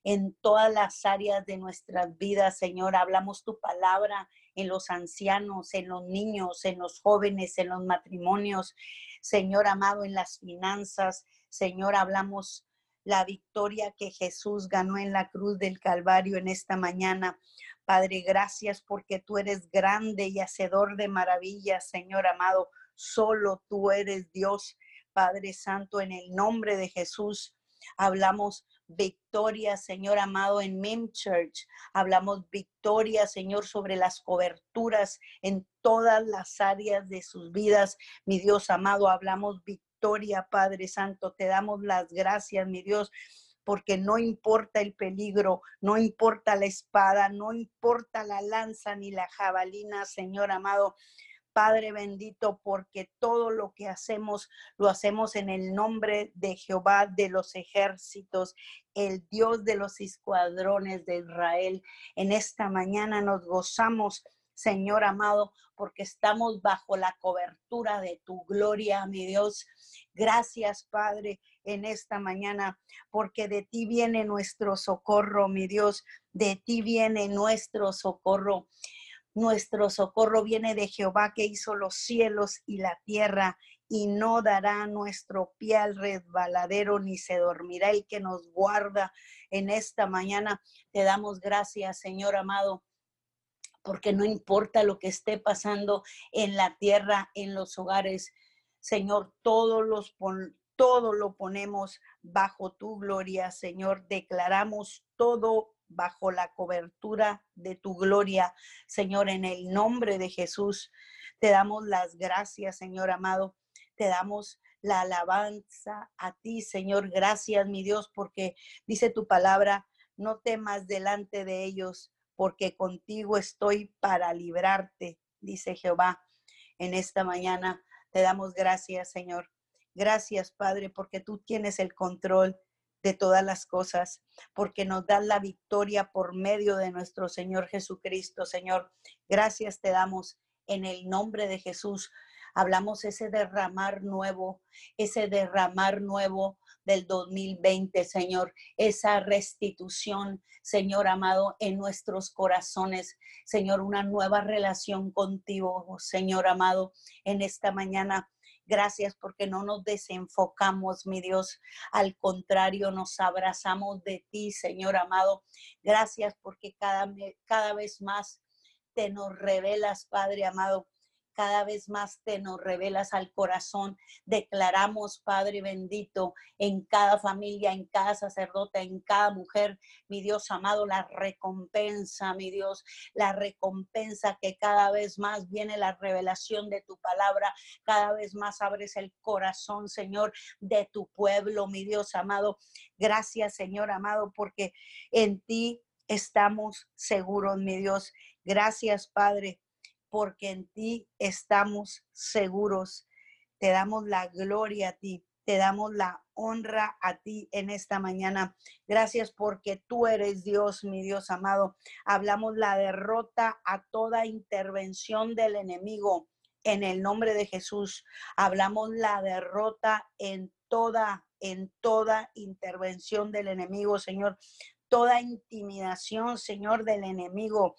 en todas las áreas de nuestras vidas, Señor. Hablamos tu palabra en los ancianos, en los niños, en los jóvenes, en los matrimonios, Señor amado, en las finanzas. Señor, hablamos la victoria que Jesús ganó en la cruz del Calvario en esta mañana. Padre, gracias porque tú eres grande y hacedor de maravillas, Señor amado. Solo tú eres Dios, Padre Santo, en el nombre de Jesús. Hablamos victoria, Señor amado, en Mem Church. Hablamos victoria, Señor, sobre las coberturas en todas las áreas de sus vidas. Mi Dios amado, hablamos victoria, Padre Santo. Te damos las gracias, mi Dios porque no importa el peligro, no importa la espada, no importa la lanza ni la jabalina, Señor amado. Padre bendito, porque todo lo que hacemos lo hacemos en el nombre de Jehová de los ejércitos, el Dios de los escuadrones de Israel. En esta mañana nos gozamos, Señor amado, porque estamos bajo la cobertura de tu gloria, mi Dios. Gracias, Padre, en esta mañana, porque de ti viene nuestro socorro, mi Dios, de ti viene nuestro socorro. Nuestro socorro viene de Jehová que hizo los cielos y la tierra y no dará nuestro pie al resbaladero ni se dormirá el que nos guarda en esta mañana. Te damos gracias, Señor amado, porque no importa lo que esté pasando en la tierra, en los hogares, Señor, todos los todo lo ponemos bajo tu gloria, Señor. Declaramos todo bajo la cobertura de tu gloria, Señor, en el nombre de Jesús. Te damos las gracias, Señor amado. Te damos la alabanza a ti, Señor. Gracias, mi Dios, porque dice tu palabra, no temas delante de ellos, porque contigo estoy para librarte, dice Jehová. En esta mañana te damos gracias, Señor. Gracias, Padre, porque tú tienes el control de todas las cosas, porque nos da la victoria por medio de nuestro Señor Jesucristo. Señor, gracias te damos en el nombre de Jesús. Hablamos ese derramar nuevo, ese derramar nuevo del 2020, Señor, esa restitución, Señor amado, en nuestros corazones, Señor, una nueva relación contigo, Señor amado, en esta mañana Gracias porque no nos desenfocamos, mi Dios. Al contrario, nos abrazamos de ti, Señor amado. Gracias porque cada, cada vez más te nos revelas, Padre amado, cada vez más te nos revelas al corazón. Declaramos, Padre bendito, en cada familia, en cada sacerdote, en cada mujer, mi Dios amado, la recompensa, mi Dios, la recompensa que cada vez más viene la revelación de tu palabra, cada vez más abres el corazón, Señor, de tu pueblo, mi Dios amado. Gracias, Señor amado, porque en ti estamos seguros, mi Dios. Gracias, Padre, porque en ti estamos seguros. Te damos la gloria a ti, te damos la honra a ti en esta mañana. Gracias porque tú eres Dios, mi Dios amado. Hablamos la derrota a toda intervención del enemigo en el nombre de Jesús. Hablamos la derrota en toda, en toda intervención del enemigo, Señor. Toda intimidación, Señor, del enemigo.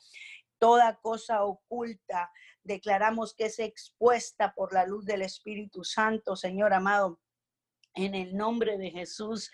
Toda cosa oculta. Declaramos que es expuesta por la luz del Espíritu Santo, Señor amado. En el nombre de Jesús,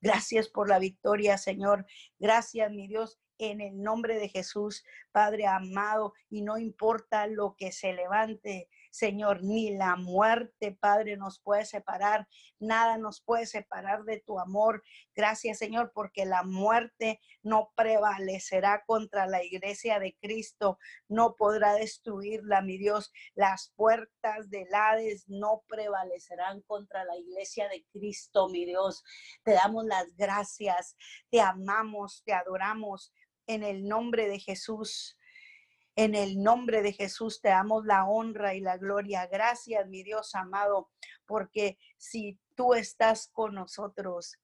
gracias por la victoria, Señor. Gracias, mi Dios, en el nombre de Jesús, Padre amado, y no importa lo que se levante, Señor, ni la muerte, Padre, nos puede separar, nada nos puede separar de tu amor. Gracias, Señor, porque la muerte no prevalecerá contra la iglesia de Cristo, no podrá destruirla, mi Dios. Las puertas del Hades no prevalecerán contra la iglesia de Cristo, mi Dios. Te damos las gracias, te amamos, te adoramos en el nombre de Jesús. En el nombre de Jesús te damos la honra y la gloria. Gracias, mi Dios amado, porque si tú estás con nosotros,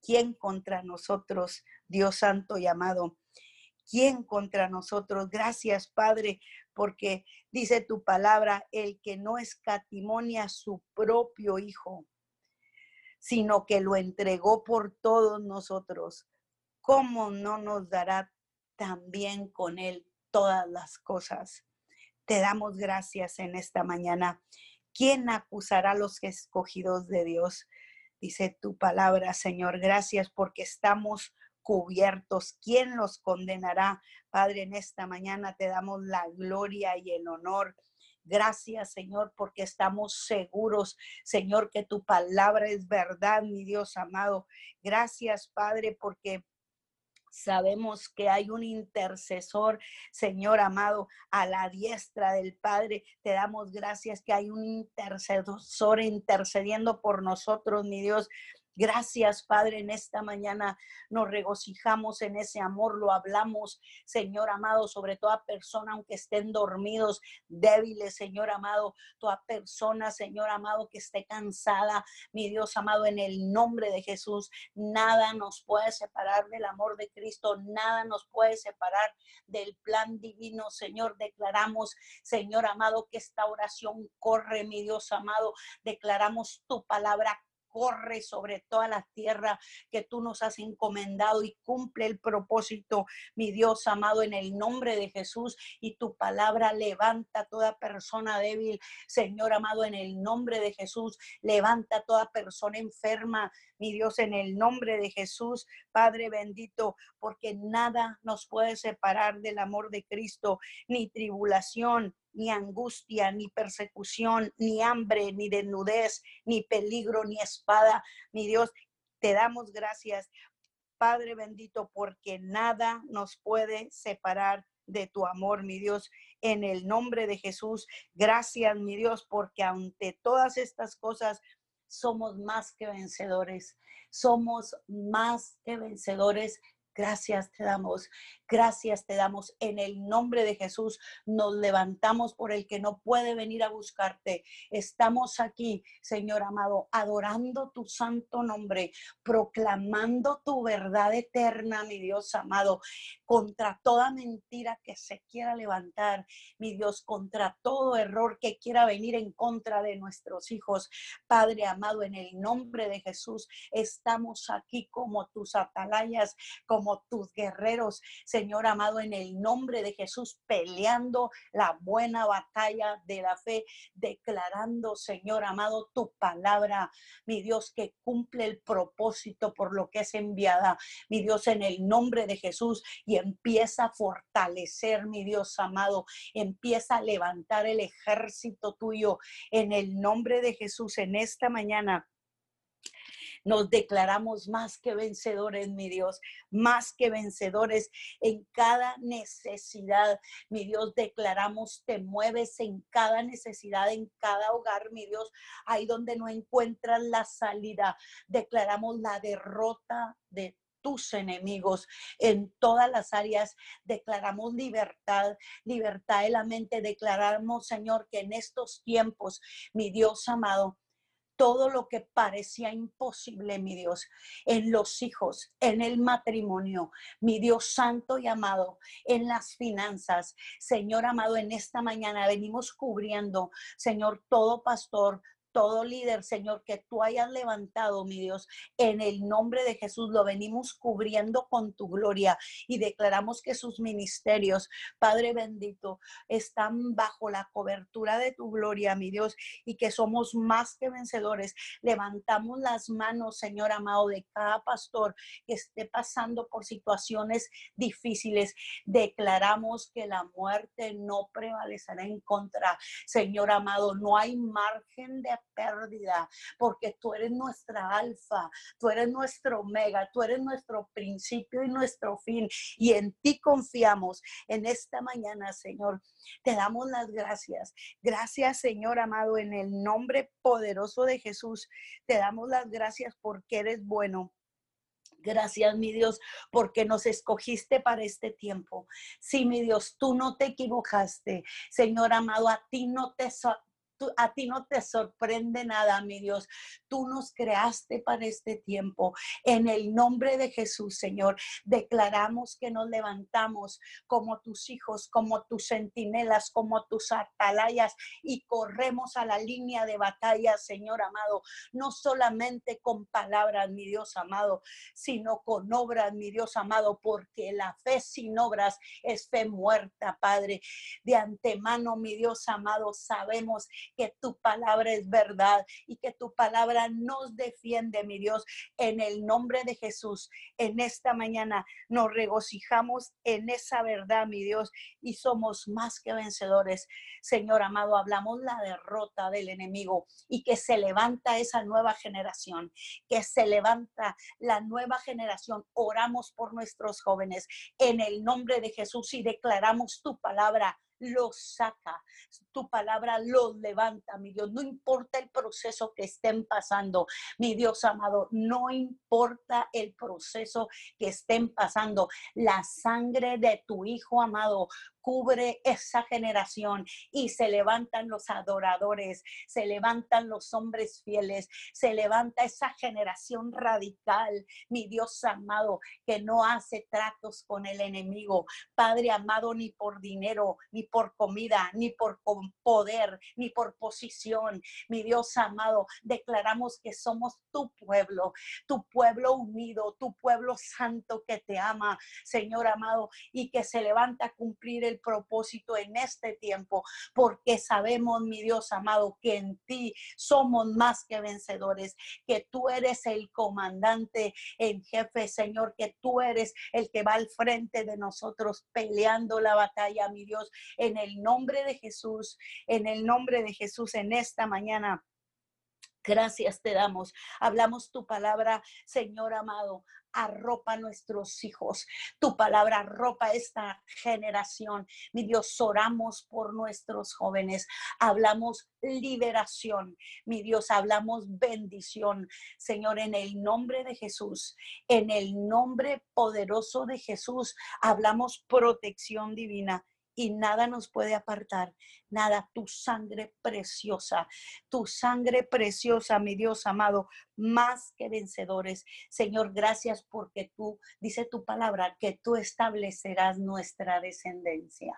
¿quién contra nosotros, Dios santo y amado? ¿Quién contra nosotros? Gracias, Padre, porque dice tu palabra, el que no escatimonia a su propio Hijo, sino que lo entregó por todos nosotros, ¿cómo no nos dará también con Él todas las cosas. Te damos gracias en esta mañana. ¿Quién acusará a los escogidos de Dios? Dice tu palabra, Señor. Gracias porque estamos cubiertos. ¿Quién los condenará? Padre, en esta mañana te damos la gloria y el honor. Gracias, Señor, porque estamos seguros, Señor, que tu palabra es verdad, mi Dios amado. Gracias, Padre, porque Sabemos que hay un intercesor, Señor amado, a la diestra del Padre. Te damos gracias que hay un intercesor intercediendo por nosotros, mi Dios. Gracias, Padre, en esta mañana nos regocijamos en ese amor, lo hablamos, Señor amado, sobre toda persona, aunque estén dormidos, débiles, Señor amado, toda persona, Señor amado, que esté cansada, mi Dios amado, en el nombre de Jesús, nada nos puede separar del amor de Cristo, nada nos puede separar del plan divino, Señor. Declaramos, Señor amado, que esta oración corre, mi Dios amado, declaramos tu palabra corre sobre toda la tierra que tú nos has encomendado y cumple el propósito, mi Dios amado, en el nombre de Jesús. Y tu palabra levanta toda persona débil, Señor amado, en el nombre de Jesús. Levanta toda persona enferma, mi Dios, en el nombre de Jesús, Padre bendito, porque nada nos puede separar del amor de Cristo, ni tribulación, ni angustia, ni persecución, ni hambre, ni desnudez, ni peligro, ni espada. Mi Dios, te damos gracias, Padre bendito, porque nada nos puede separar de tu amor, mi Dios, en el nombre de Jesús. Gracias, mi Dios, porque ante todas estas cosas somos más que vencedores. Somos más que vencedores Gracias te damos, gracias te damos. En el nombre de Jesús nos levantamos por el que no puede venir a buscarte. Estamos aquí, Señor amado, adorando tu santo nombre, proclamando tu verdad eterna, mi Dios amado, contra toda mentira que se quiera levantar, mi Dios, contra todo error que quiera venir en contra de nuestros hijos. Padre amado, en el nombre de Jesús, estamos aquí como tus atalayas, como tus guerreros, Señor amado, en el nombre de Jesús, peleando la buena batalla de la fe, declarando, Señor amado, tu palabra, mi Dios, que cumple el propósito por lo que es enviada, mi Dios, en el nombre de Jesús, y empieza a fortalecer, mi Dios amado, empieza a levantar el ejército tuyo en el nombre de Jesús en esta mañana. Nos declaramos más que vencedores, mi Dios, más que vencedores en cada necesidad. Mi Dios, declaramos, te mueves en cada necesidad, en cada hogar, mi Dios, ahí donde no encuentras la salida. Declaramos la derrota de tus enemigos en todas las áreas. Declaramos libertad, libertad de la mente. Declaramos, Señor, que en estos tiempos, mi Dios amado, todo lo que parecía imposible, mi Dios, en los hijos, en el matrimonio, mi Dios santo y amado, en las finanzas. Señor amado, en esta mañana venimos cubriendo, Señor, todo pastor, todo líder, Señor, que tú hayas levantado, mi Dios, en el nombre de Jesús, lo venimos cubriendo con tu gloria y declaramos que sus ministerios, Padre bendito, están bajo la cobertura de tu gloria, mi Dios, y que somos más que vencedores. Levantamos las manos, Señor amado, de cada pastor que esté pasando por situaciones difíciles. Declaramos que la muerte no prevalecerá en contra. Señor amado, no hay margen de pérdida, porque tú eres nuestra alfa, tú eres nuestro omega, tú eres nuestro principio y nuestro fin. Y en ti confiamos en esta mañana, Señor. Te damos las gracias. Gracias, Señor amado, en el nombre poderoso de Jesús. Te damos las gracias porque eres bueno. Gracias, mi Dios, porque nos escogiste para este tiempo. Sí, mi Dios, tú no te equivocaste. Señor amado, a ti no te, a ti no te sorprende nada, mi Dios. Tú nos creaste para este tiempo. En el nombre de Jesús, Señor, declaramos que nos levantamos como tus hijos, como tus centinelas, como tus atalayas y corremos a la línea de batalla, Señor amado, no solamente con palabras, mi Dios amado, sino con obras, mi Dios amado, porque la fe sin obras es fe muerta, Padre. De antemano, mi Dios amado, sabemos que tu palabra es verdad y que tu palabra nos defiende, mi Dios, en el nombre de Jesús. En esta mañana nos regocijamos en esa verdad, mi Dios, y somos más que vencedores. Señor amado, hablamos la derrota del enemigo y que se levanta esa nueva generación, que se levanta la nueva generación. Oramos por nuestros jóvenes en el nombre de Jesús y declaramos tu palabra los saca, tu palabra los levanta, mi Dios. No importa el proceso que estén pasando, mi Dios amado, no importa el proceso que estén pasando. La sangre de tu Hijo amado cubre esa generación y se levantan los adoradores, se levantan los hombres fieles, se levanta esa generación radical, mi Dios amado, que no hace tratos con el enemigo. Padre amado, ni por dinero, ni por comida, ni por poder, ni por posición. Mi Dios amado, declaramos que somos tu pueblo, tu pueblo unido, tu pueblo santo que te ama, Señor amado, y que se levanta a cumplir el propósito en este tiempo, porque sabemos, mi Dios amado, que en ti somos más que vencedores, que tú eres el comandante en jefe, Señor, que tú eres el que va al frente de nosotros peleando la batalla, mi Dios, en el nombre de Jesús, en el nombre de Jesús, en esta mañana. Gracias te damos. Hablamos tu palabra, Señor amado arropa a nuestros hijos. Tu palabra arropa esta generación. Mi Dios, oramos por nuestros jóvenes. Hablamos liberación. Mi Dios, hablamos bendición. Señor, en el nombre de Jesús, en el nombre poderoso de Jesús, hablamos protección divina y nada nos puede apartar, nada, tu sangre preciosa, tu sangre preciosa, mi Dios amado, más que vencedores. Señor, gracias porque tú, dice tu palabra, que tú establecerás nuestra descendencia.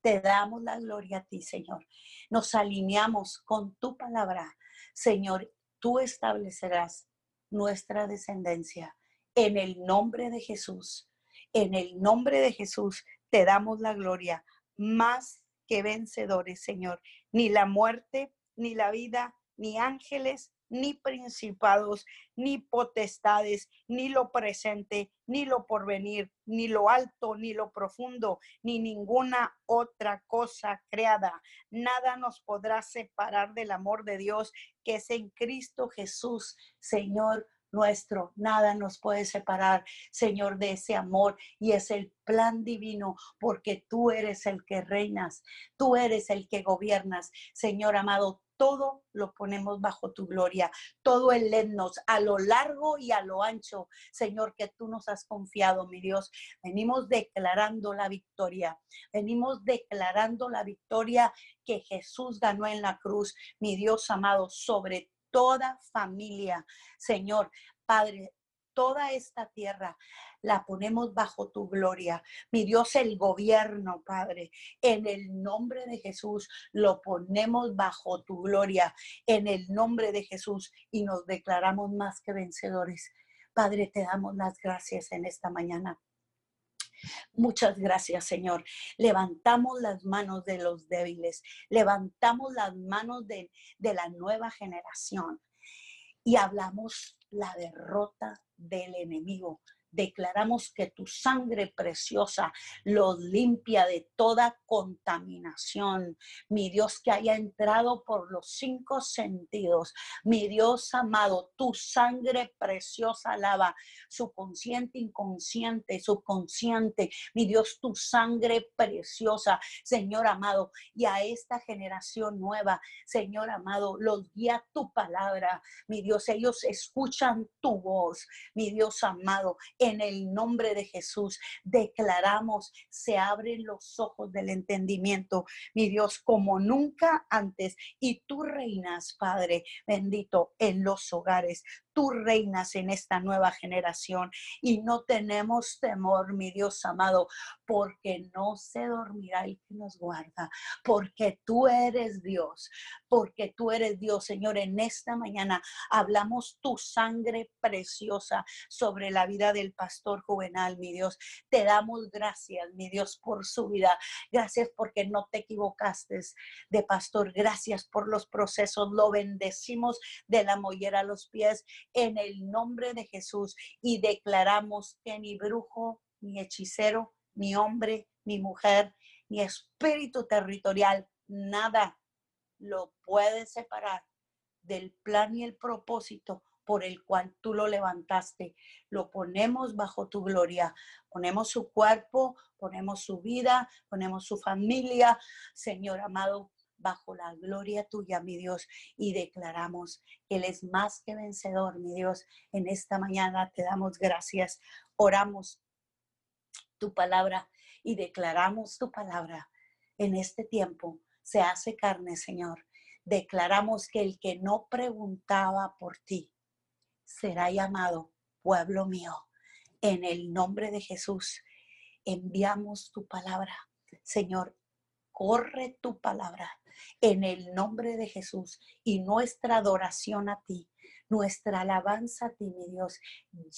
Te damos la gloria a ti, Señor. Nos alineamos con tu palabra. Señor, tú establecerás nuestra descendencia en el nombre de Jesús. En el nombre de Jesús te damos la gloria, más que vencedores, Señor. Ni la muerte, ni la vida, ni ángeles, ni principados, ni potestades, ni lo presente, ni lo porvenir, ni lo alto, ni lo profundo, ni ninguna otra cosa creada. Nada nos podrá separar del amor de Dios que es en Cristo Jesús, Señor nuestro. Nada nos puede separar, Señor, de ese amor y es el plan divino porque tú eres el que reinas, tú eres el que gobiernas, Señor amado. Todo lo ponemos bajo tu gloria, todo el letnos a lo largo y a lo ancho, Señor, que tú nos has confiado, mi Dios. Venimos declarando la victoria, venimos declarando la victoria que Jesús ganó en la cruz, mi Dios amado, sobre toda familia. Señor, Padre, toda esta tierra la ponemos bajo tu gloria. Mi Dios, el gobierno, Padre, en el nombre de Jesús, lo ponemos bajo tu gloria, en el nombre de Jesús, y nos declaramos más que vencedores. Padre, te damos las gracias en esta mañana. Muchas gracias, Señor. Levantamos las manos de los débiles, levantamos las manos de, de la nueva generación y hablamos la derrota del enemigo declaramos que tu sangre preciosa los limpia de toda contaminación. Mi Dios que haya entrado por los cinco sentidos. Mi Dios amado, tu sangre preciosa lava su consciente, inconsciente, subconsciente. Mi Dios, tu sangre preciosa, Señor amado, y a esta generación nueva, Señor amado, los guía tu palabra. Mi Dios, ellos escuchan tu voz. Mi Dios amado, en el nombre de Jesús declaramos, se abren los ojos del entendimiento, mi Dios, como nunca antes. Y tú reinas, Padre bendito, en los hogares tú reinas en esta nueva generación y no tenemos temor, mi Dios amado, porque no se dormirá el que nos guarda, porque tú eres Dios, porque tú eres Dios, Señor. En esta mañana hablamos tu sangre preciosa sobre la vida del pastor juvenal, mi Dios. Te damos gracias, mi Dios, por su vida. Gracias porque no te equivocaste de pastor. Gracias por los procesos. Lo bendecimos de la mollera a los pies en el nombre de Jesús y declaramos que ni brujo, ni hechicero, ni hombre, ni mujer, ni espíritu territorial, nada lo puede separar del plan y el propósito por el cual tú lo levantaste. Lo ponemos bajo tu gloria. Ponemos su cuerpo, ponemos su vida, ponemos su familia. Señor amado, bajo la gloria tuya, mi Dios, y declaramos que Él es más que vencedor, mi Dios. En esta mañana te damos gracias, oramos tu palabra y declaramos tu palabra en este tiempo. Se hace carne, Señor. Declaramos que el que no preguntaba por ti será llamado pueblo mío. En el nombre de Jesús enviamos tu palabra. Señor, corre tu palabra en el nombre de Jesús y nuestra adoración a ti, nuestra alabanza a ti, mi Dios,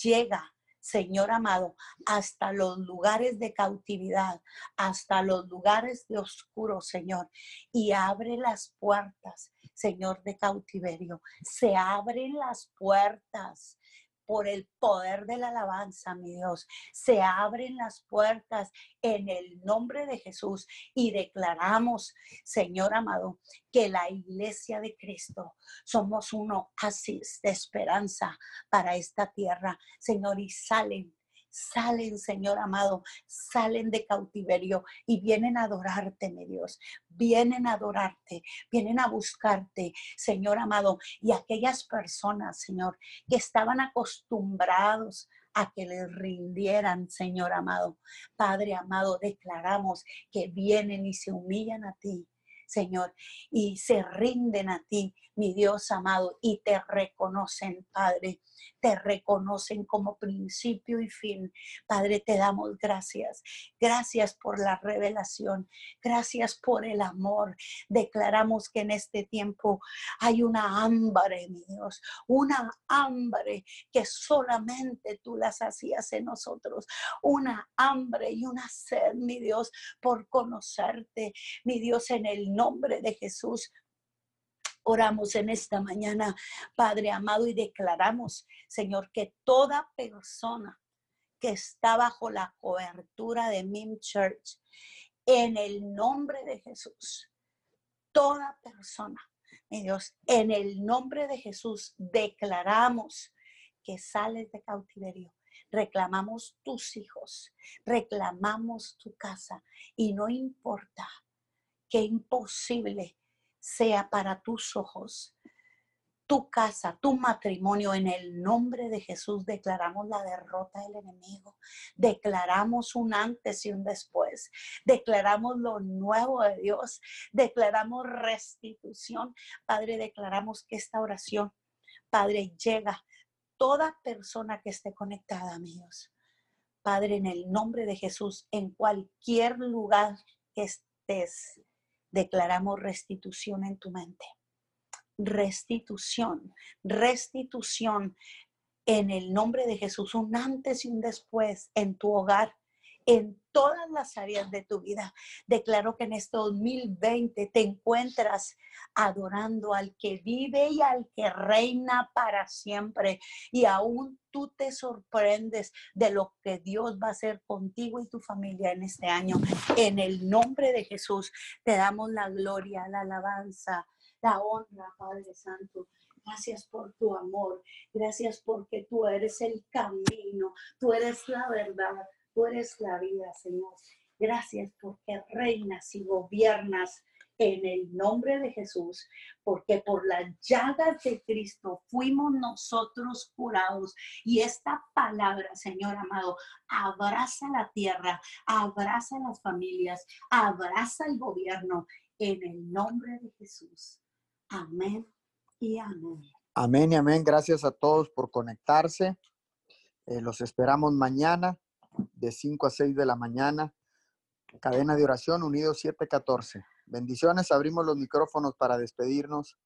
llega. Señor amado, hasta los lugares de cautividad, hasta los lugares de oscuro, Señor, y abre las puertas, Señor, de cautiverio. Se abren las puertas por el poder de la alabanza, mi Dios. Se abren las puertas en el nombre de Jesús y declaramos, Señor amado, que la iglesia de Cristo somos un oasis de esperanza para esta tierra, Señor, y salen salen, Señor amado, salen de cautiverio y vienen a adorarte, mi Dios. Vienen a adorarte, vienen a buscarte, Señor amado. Y aquellas personas, Señor, que estaban acostumbrados a que les rindieran, Señor amado. Padre amado, declaramos que vienen y se humillan a ti Señor, y se rinden a ti, mi Dios amado, y te reconocen, Padre, te reconocen como principio y fin. Padre, te damos gracias. Gracias por la revelación. Gracias por el amor. Declaramos que en este tiempo hay una hambre, mi Dios, una hambre que solamente tú las hacías en nosotros. Una hambre y una sed, mi Dios, por conocerte, mi Dios, en el nombre de Jesús. Oramos en esta mañana, Padre amado, y declaramos, Señor, que toda persona que está bajo la cobertura de MIM Church, en el nombre de Jesús, toda persona, mi Dios, en el nombre de Jesús, declaramos que sales de cautiverio. Reclamamos tus hijos, reclamamos tu casa y no importa que imposible sea para tus ojos, tu casa, tu matrimonio, en el nombre de Jesús declaramos la derrota del enemigo, declaramos un antes y un después, declaramos lo nuevo de Dios, declaramos restitución. Padre, declaramos que esta oración Padre, llega toda persona que esté conectada, amigos. Padre, en el nombre de Jesús, en cualquier lugar que estés, declaramos restitución en tu mente. Restitución, restitución en el nombre de Jesús, un antes y un después en tu hogar, en todas las áreas de tu vida. Declaro que en este 2020 te encuentras adorando al que vive y al que reina para siempre. Y aún tú te sorprendes de lo que Dios va a hacer contigo y tu familia en este año. En el nombre de Jesús te damos la gloria, la alabanza, la honra, Padre Santo. Gracias por tu amor. Gracias porque tú eres el camino. Tú eres la verdad. Tú eres la vida, Señor. Gracias porque reinas y gobiernas en el nombre de Jesús, porque por las llagas de Cristo fuimos nosotros curados. Y esta palabra, Señor amado, abraza la tierra, abraza las familias, abraza el gobierno en el nombre de Jesús. Amén y amén. Amén y amén. Gracias a todos por conectarse. Eh, los esperamos mañana de 5 a 6 de la mañana. Cadena de oración Unidos 714. Bendiciones, abrimos los micrófonos para despedirnos.